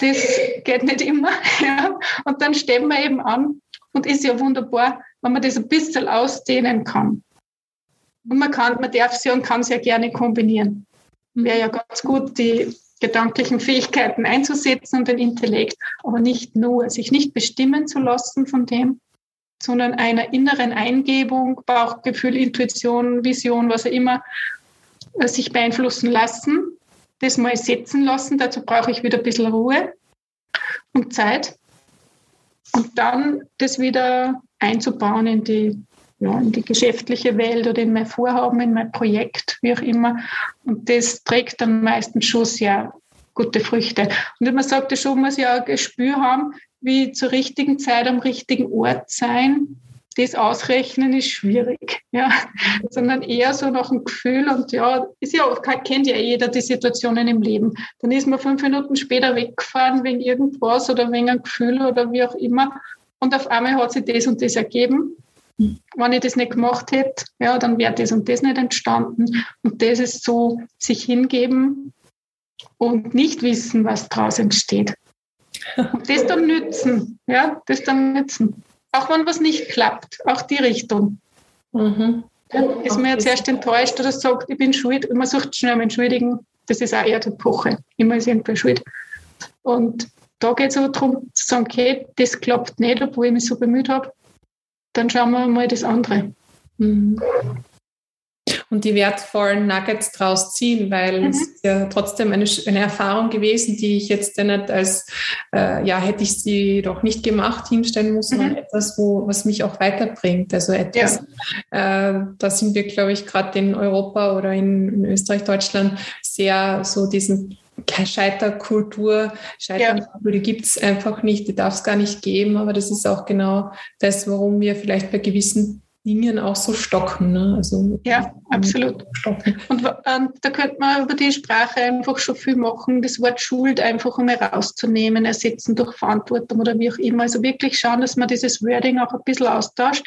Das geht nicht immer. Ja. Und dann stemmen wir eben an. Und ist ja wunderbar, wenn man das ein bisschen ausdehnen kann. Und man kann, man darf sie und kann sie ja gerne kombinieren. Wäre ja ganz gut, die gedanklichen Fähigkeiten einzusetzen und den Intellekt, aber nicht nur, sich nicht bestimmen zu lassen von dem, sondern einer inneren Eingebung, Bauchgefühl, Intuition, Vision, was auch immer, äh, sich beeinflussen lassen, das mal setzen lassen. Dazu brauche ich wieder ein bisschen Ruhe und Zeit. Und dann das wieder einzubauen in die, ja, in die geschäftliche Welt oder in mein Vorhaben, in mein Projekt, wie auch immer. Und das trägt dann meistens schon sehr gute Früchte. Und man sagt, schon muss ja ein Gespür haben, wie zur richtigen Zeit am richtigen Ort sein. Das Ausrechnen ist schwierig, ja, sondern eher so nach dem Gefühl und ja, ist ja, kennt ja jeder die Situationen im Leben. Dann ist man fünf Minuten später weggefahren wegen irgendwas oder wegen einem Gefühl oder wie auch immer und auf einmal hat sich das und das ergeben. Wenn ich das nicht gemacht hätte, ja, dann wäre das und das nicht entstanden. Und das ist so, sich hingeben und nicht wissen, was daraus entsteht. Und das dann nützen, ja, das dann nützen. Auch wenn was nicht klappt, auch die Richtung. Mhm. Ja, ist man jetzt erst enttäuscht oder sagt, ich bin schuld, man sucht schnell einen Entschuldigen, das ist auch eher die Epoche. Immer ist irgendwer schuld. Und da geht es aber darum zu sagen, okay, das klappt nicht, obwohl ich mich so bemüht habe, dann schauen wir mal das andere. Mhm und die wertvollen Nuggets draus ziehen, weil mhm. es ist ja trotzdem eine, eine Erfahrung gewesen, die ich jetzt ja nicht als, äh, ja, hätte ich sie doch nicht gemacht, hinstellen sondern mhm. etwas, wo, was mich auch weiterbringt. Also etwas, ja. äh, da sind wir, glaube ich, gerade in Europa oder in, in Österreich, Deutschland sehr so diesen Scheiterkultur, Scheiterkultur, ja. die gibt es einfach nicht, die darf es gar nicht geben, aber das ist auch genau das, warum wir vielleicht bei gewissen Dingen auch so stocken. Ne? Also, ja, absolut. Stocken. Und ähm, da könnte man über die Sprache einfach schon viel machen, das Wort Schuld einfach einmal rauszunehmen, ersetzen durch Verantwortung oder wie auch immer. Also wirklich schauen, dass man dieses Wording auch ein bisschen austauscht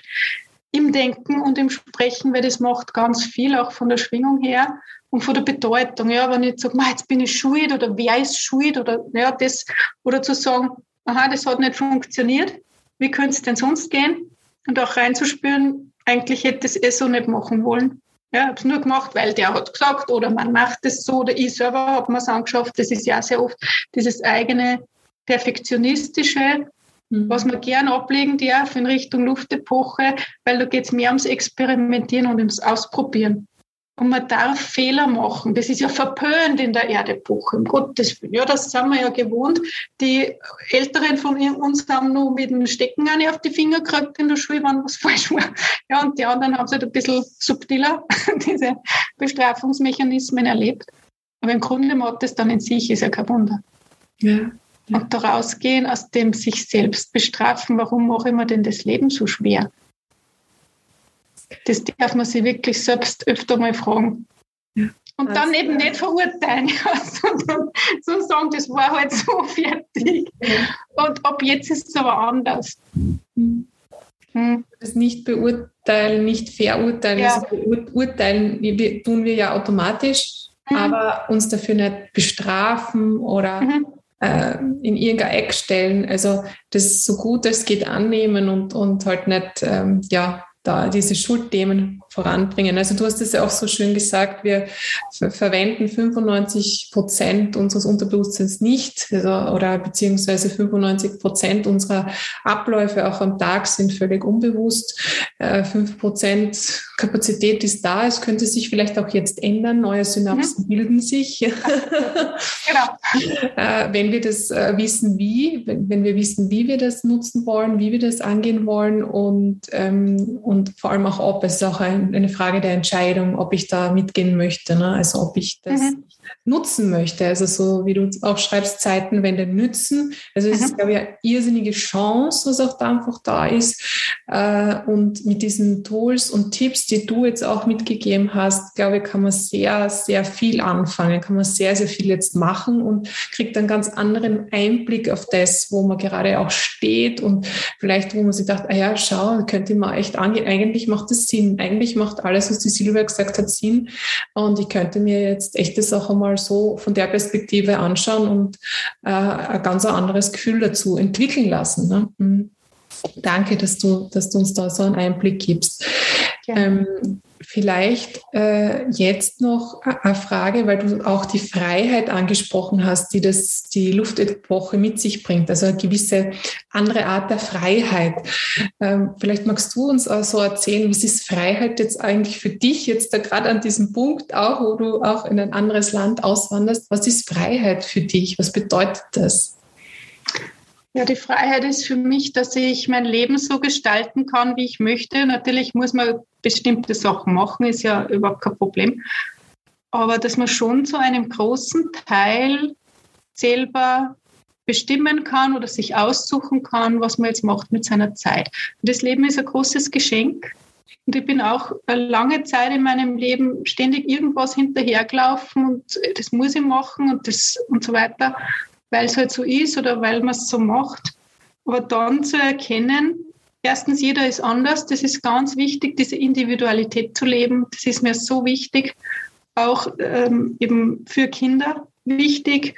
im Denken und im Sprechen, weil das macht ganz viel, auch von der Schwingung her und von der Bedeutung. Ja, wenn ich sage, jetzt bin ich schuld oder wer ist schuld oder ja, das, oder zu sagen, aha, das hat nicht funktioniert, wie könnte es denn sonst gehen? Und auch reinzuspüren, eigentlich hätte ich es eh so nicht machen wollen. Ja, ich habe es nur gemacht, weil der hat gesagt oder man macht es so oder ich selber habe mir es angeschafft. Das ist ja sehr oft dieses eigene Perfektionistische. Was man gern ablegen darf in Richtung Luftepoche, weil da geht es mehr ums Experimentieren und ums Ausprobieren. Und man darf Fehler machen. Das ist ja verpönt in der Erdepoche, um Gottes Willen. Ja, das sind wir ja gewohnt. Die Älteren von uns haben nur mit dem Stecken eine auf die Finger gekriegt in der Schule, wenn was falsch war. Ja, und die anderen haben es halt ein bisschen subtiler, diese Bestrafungsmechanismen erlebt. Aber im Grunde macht das dann in sich, ist ja kein Wunder. Ja. Und daraus gehen, aus dem sich selbst bestrafen, warum mache ich mir denn das Leben so schwer? Das darf man sich wirklich selbst öfter mal fragen. Und also, dann eben nicht verurteilen, ja, sondern so sagen, das war halt so fertig. Und ab jetzt ist es aber anders. Hm. Das nicht beurteilen, nicht verurteilen. Ja. Also beurteilen tun wir ja automatisch, mhm. aber uns dafür nicht bestrafen oder mhm. Äh, in irgendein Eck stellen. Also das so gut es geht annehmen und, und halt nicht ähm, ja, da diese Schuldthemen voranbringen. Also du hast es ja auch so schön gesagt, wir verwenden 95 Prozent unseres Unterbewusstseins nicht also, oder beziehungsweise 95 Prozent unserer Abläufe auch am Tag sind völlig unbewusst. Äh, fünf Prozent Kapazität ist da. Es könnte sich vielleicht auch jetzt ändern. Neue Synapsen mhm. bilden sich. genau. Äh, wenn wir das äh, wissen, wie, wenn wir wissen, wie wir das nutzen wollen, wie wir das angehen wollen und, ähm, und vor allem auch ob, es ist auch ein, eine Frage der Entscheidung, ob ich da mitgehen möchte. Ne? Also ob ich das mhm. Nutzen möchte. Also so wie du auch schreibst, Zeiten, wenn den nützen. Also es mhm. ist, glaube ich, eine irrsinnige Chance, was auch da einfach da ist. Äh, und mit diesen Tools und Tipps, die du jetzt auch mitgegeben hast, glaube ich, kann man sehr, sehr viel anfangen, kann man sehr, sehr viel jetzt machen und kriegt einen ganz anderen Einblick auf das, wo man gerade auch steht und vielleicht, wo man sich dachte, ah ja, schau, könnte man echt angehen. Eigentlich macht das Sinn. Eigentlich macht alles, was die Silvia gesagt hat, Sinn. Und ich könnte mir jetzt echt das auch einmal so von der Perspektive anschauen und äh, ein ganz anderes Gefühl dazu entwickeln lassen. Ne? Mhm. Danke, dass du, dass du uns da so einen Einblick gibst. Ähm, vielleicht äh, jetzt noch eine Frage, weil du auch die Freiheit angesprochen hast, die das, die Luftepoche mit sich bringt, also eine gewisse andere Art der Freiheit. Ähm, vielleicht magst du uns auch so erzählen, was ist Freiheit jetzt eigentlich für dich, jetzt da gerade an diesem Punkt auch, wo du auch in ein anderes Land auswanderst, was ist Freiheit für dich? Was bedeutet das? Ja, die Freiheit ist für mich, dass ich mein Leben so gestalten kann, wie ich möchte. Natürlich muss man bestimmte Sachen machen, ist ja überhaupt kein Problem. Aber dass man schon zu einem großen Teil selber bestimmen kann oder sich aussuchen kann, was man jetzt macht mit seiner Zeit. Und das Leben ist ein großes Geschenk. Und ich bin auch eine lange Zeit in meinem Leben ständig irgendwas hinterhergelaufen und das muss ich machen und das und so weiter weil es halt so ist oder weil man es so macht. Aber dann zu erkennen, erstens, jeder ist anders, das ist ganz wichtig, diese Individualität zu leben, das ist mir so wichtig, auch ähm, eben für Kinder wichtig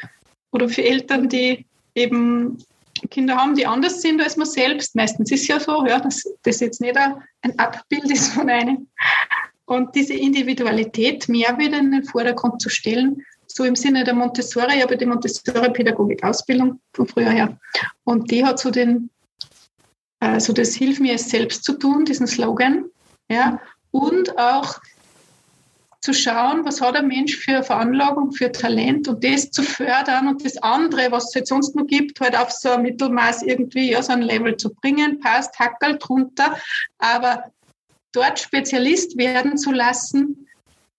oder für Eltern, die eben Kinder haben, die anders sind als man selbst. Meistens ist es ja so, ja, dass das jetzt nicht ein Abbild ist von einem. Und diese Individualität mehr wieder in den Vordergrund zu stellen so im Sinne der Montessori, ich habe die Montessori-Pädagogik-Ausbildung von früher her. Und die hat so den, also das Hilf mir es selbst zu tun, diesen Slogan. Ja, und auch zu schauen, was hat ein Mensch für Veranlagung, für Talent und das zu fördern und das andere, was es halt sonst noch gibt, halt auf so ein Mittelmaß irgendwie, ja, so ein Level zu bringen, passt, Hackerl drunter, aber dort Spezialist werden zu lassen,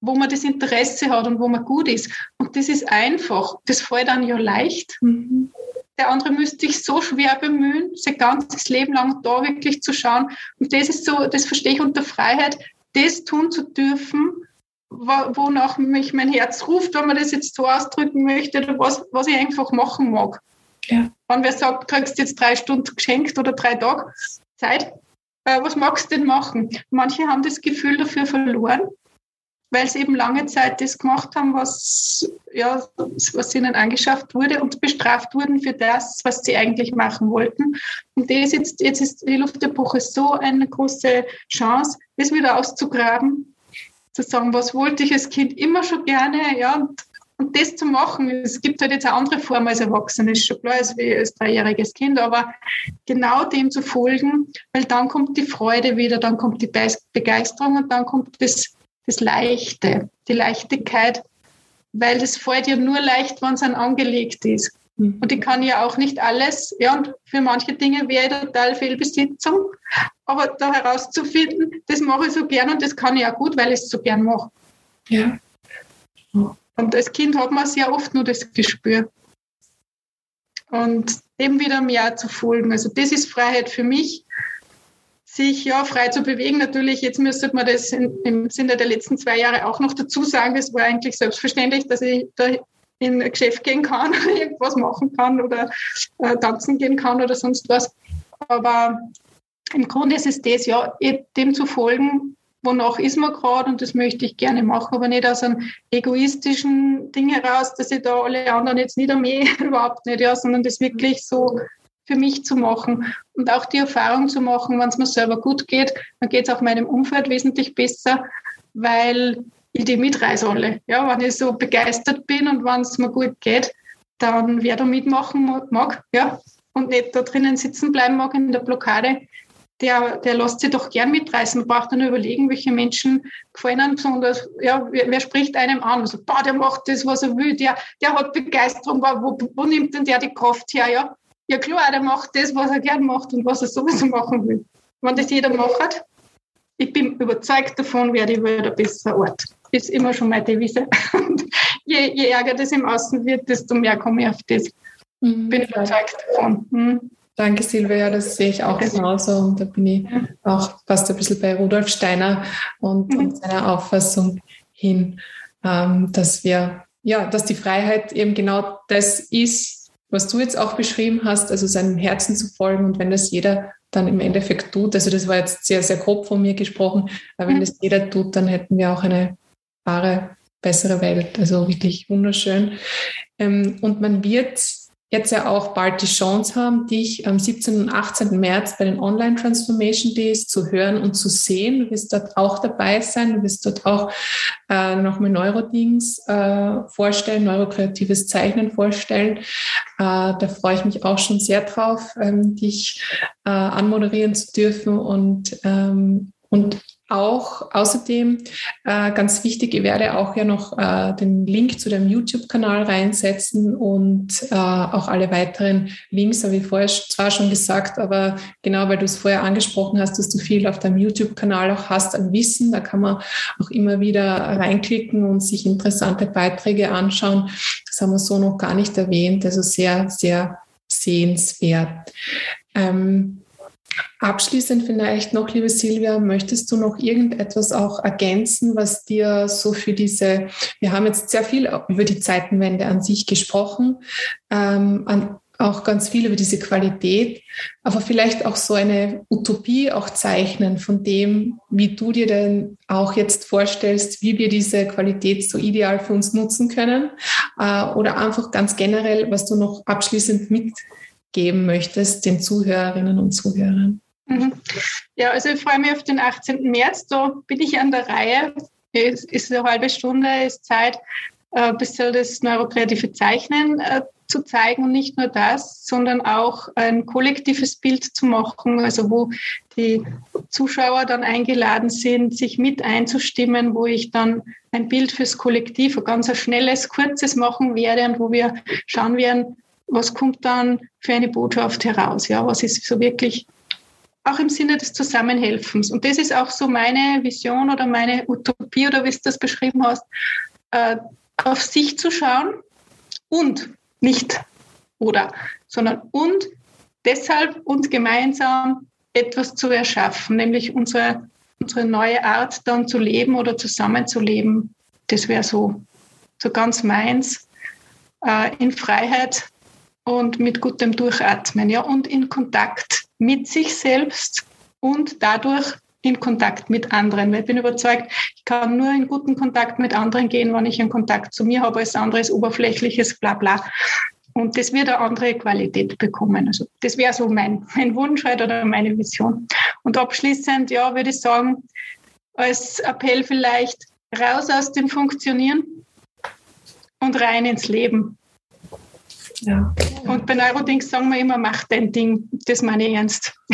wo man das Interesse hat und wo man gut ist. Und das ist einfach. Das fällt dann ja leicht. Mhm. der andere müsste sich so schwer bemühen, sein ganzes Leben lang da wirklich zu schauen. Und das ist so, das verstehe ich unter Freiheit, das tun zu dürfen, wonach mich mein Herz ruft, wenn man das jetzt so ausdrücken möchte, oder was, was ich einfach machen mag. Ja. Wenn wer sagt, kriegst du jetzt drei Stunden geschenkt oder drei Tage Zeit, äh, was magst du denn machen? Manche haben das Gefühl dafür verloren, weil sie eben lange Zeit das gemacht haben, was, ja, was ihnen angeschafft wurde und bestraft wurden für das, was sie eigentlich machen wollten. Und das jetzt, jetzt ist die Luftepoche so eine große Chance, das wieder auszugraben, zu sagen, was wollte ich als Kind immer schon gerne, ja, und, und das zu machen. Es gibt halt jetzt eine andere Form als Erwachsene, ist schon klar, als wie als dreijähriges Kind, aber genau dem zu folgen, weil dann kommt die Freude wieder, dann kommt die Begeisterung und dann kommt das das Leichte, die Leichtigkeit, weil das fällt ja nur leicht, wenn es dann angelegt ist. Mhm. Und ich kann ja auch nicht alles, ja, und für manche Dinge wäre ich total Fehlbesitzung, aber da herauszufinden, das mache ich so gern und das kann ich auch gut, weil ich es so gern mache. Ja. Und als Kind hat man sehr oft nur das Gespür. Und dem wieder mehr zu folgen. Also das ist Freiheit für mich sich ja frei zu bewegen. Natürlich, jetzt müsste man das in, im Sinne der letzten zwei Jahre auch noch dazu sagen. Es war eigentlich selbstverständlich, dass ich da in ein Geschäft gehen kann, irgendwas machen kann oder äh, tanzen gehen kann oder sonst was. Aber im Grunde ist es das, ja, eh dem zu folgen, wonach ist man gerade und das möchte ich gerne machen, aber nicht aus einem egoistischen Ding heraus, dass ich da alle anderen jetzt niedermähe, überhaupt nicht, ja, sondern das wirklich so für mich zu machen und auch die Erfahrung zu machen, wenn es mir selber gut geht, dann geht es auch meinem Umfeld wesentlich besser, weil ich die mitreise alle. Ja, wenn ich so begeistert bin und wenn es mir gut geht, dann wer da mitmachen mag, ja, und nicht da drinnen sitzen bleiben mag in der Blockade, der, der lässt sich doch gern mitreißen. Man braucht dann überlegen, welche Menschen gefallen einem besonders, ja, wer, wer, spricht einem an? Also, boah, der macht das, was er will, der, der hat Begeisterung, wo, wo nimmt denn der die Kraft her, ja? Ja klar, der macht das, was er gern macht und was er sowieso machen will. Wenn das jeder macht, ich bin überzeugt davon, wäre die Welt ein besserer Ort. Das ist immer schon meine Devise. je, je ärger das im Außen wird, desto mehr komme ich auf das. Mhm. Bin überzeugt davon. Mhm. Danke, Silvia. Das sehe ich auch genauso. Und da bin ich auch fast ein bisschen bei Rudolf Steiner und, mhm. und seiner Auffassung hin, ähm, dass wir, ja, dass die Freiheit eben genau das ist, was du jetzt auch beschrieben hast, also seinem Herzen zu folgen und wenn das jeder dann im Endeffekt tut, also das war jetzt sehr, sehr grob von mir gesprochen, aber wenn das jeder tut, dann hätten wir auch eine wahre, bessere Welt. Also wirklich wunderschön. Ähm, und man wird jetzt ja auch bald die Chance haben, dich am 17. und 18. März bei den Online Transformation Days zu hören und zu sehen. Du wirst dort auch dabei sein. Du wirst dort auch äh, nochmal Neurodings äh, vorstellen, neurokreatives Zeichnen vorstellen. Äh, da freue ich mich auch schon sehr drauf, ähm, dich äh, anmoderieren zu dürfen und ähm, und auch außerdem äh, ganz wichtig, ich werde auch ja noch äh, den Link zu dem YouTube-Kanal reinsetzen und äh, auch alle weiteren Links, habe ich vorher zwar schon gesagt, aber genau weil du es vorher angesprochen hast, dass du viel auf deinem YouTube-Kanal auch hast an Wissen, da kann man auch immer wieder reinklicken und sich interessante Beiträge anschauen. Das haben wir so noch gar nicht erwähnt, also sehr, sehr sehenswert. Ähm, Abschließend vielleicht noch, liebe Silvia, möchtest du noch irgendetwas auch ergänzen, was dir so für diese, wir haben jetzt sehr viel über die Zeitenwende an sich gesprochen, ähm, an, auch ganz viel über diese Qualität, aber vielleicht auch so eine Utopie auch zeichnen von dem, wie du dir denn auch jetzt vorstellst, wie wir diese Qualität so ideal für uns nutzen können äh, oder einfach ganz generell, was du noch abschließend mitgeben möchtest den Zuhörerinnen und Zuhörern. Mhm. Ja, also ich freue mich auf den 18. März. Da bin ich an der Reihe. Es ist eine halbe Stunde, ist Zeit, ein äh, bisschen das neurokreative Zeichnen äh, zu zeigen und nicht nur das, sondern auch ein kollektives Bild zu machen, also wo die Zuschauer dann eingeladen sind, sich mit einzustimmen, wo ich dann ein Bild fürs Kollektiv, ein ganz schnelles, kurzes machen werde und wo wir schauen werden, was kommt dann für eine Botschaft heraus, ja, was ist so wirklich auch im Sinne des Zusammenhelfens. Und das ist auch so meine Vision oder meine Utopie oder wie du das beschrieben hast, äh, auf sich zu schauen und nicht oder, sondern und deshalb und gemeinsam etwas zu erschaffen, nämlich unsere, unsere neue Art dann zu leben oder zusammenzuleben. Das wäre so, so ganz meins. Äh, in Freiheit und mit gutem Durchatmen, ja, und in Kontakt mit sich selbst und dadurch in Kontakt mit anderen. Weil ich bin überzeugt, ich kann nur in guten Kontakt mit anderen gehen, wenn ich einen Kontakt zu mir habe. Alles andere ist oberflächliches Blabla. Und das wird eine andere Qualität bekommen. Also das wäre so mein, mein Wunsch halt oder meine Vision. Und abschließend, ja, würde ich sagen, als Appell vielleicht raus aus dem Funktionieren und rein ins Leben. Ja. Und bei Neurodings sagen wir immer, mach dein Ding. Das meine ich ernst.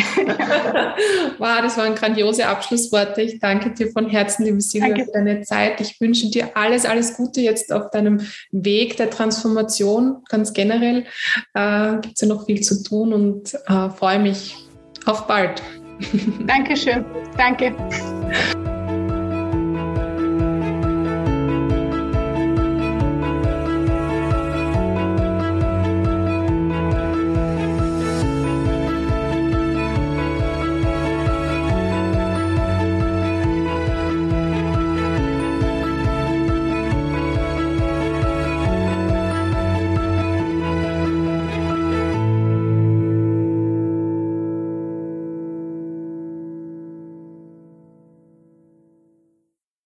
wow, das waren grandiose Abschlussworte. Ich danke dir von Herzen, liebe Silvia, für deine Zeit. Ich wünsche dir alles, alles Gute jetzt auf deinem Weg der Transformation. Ganz generell äh, gibt es ja noch viel zu tun und äh, freue mich auf bald. Dankeschön. Danke.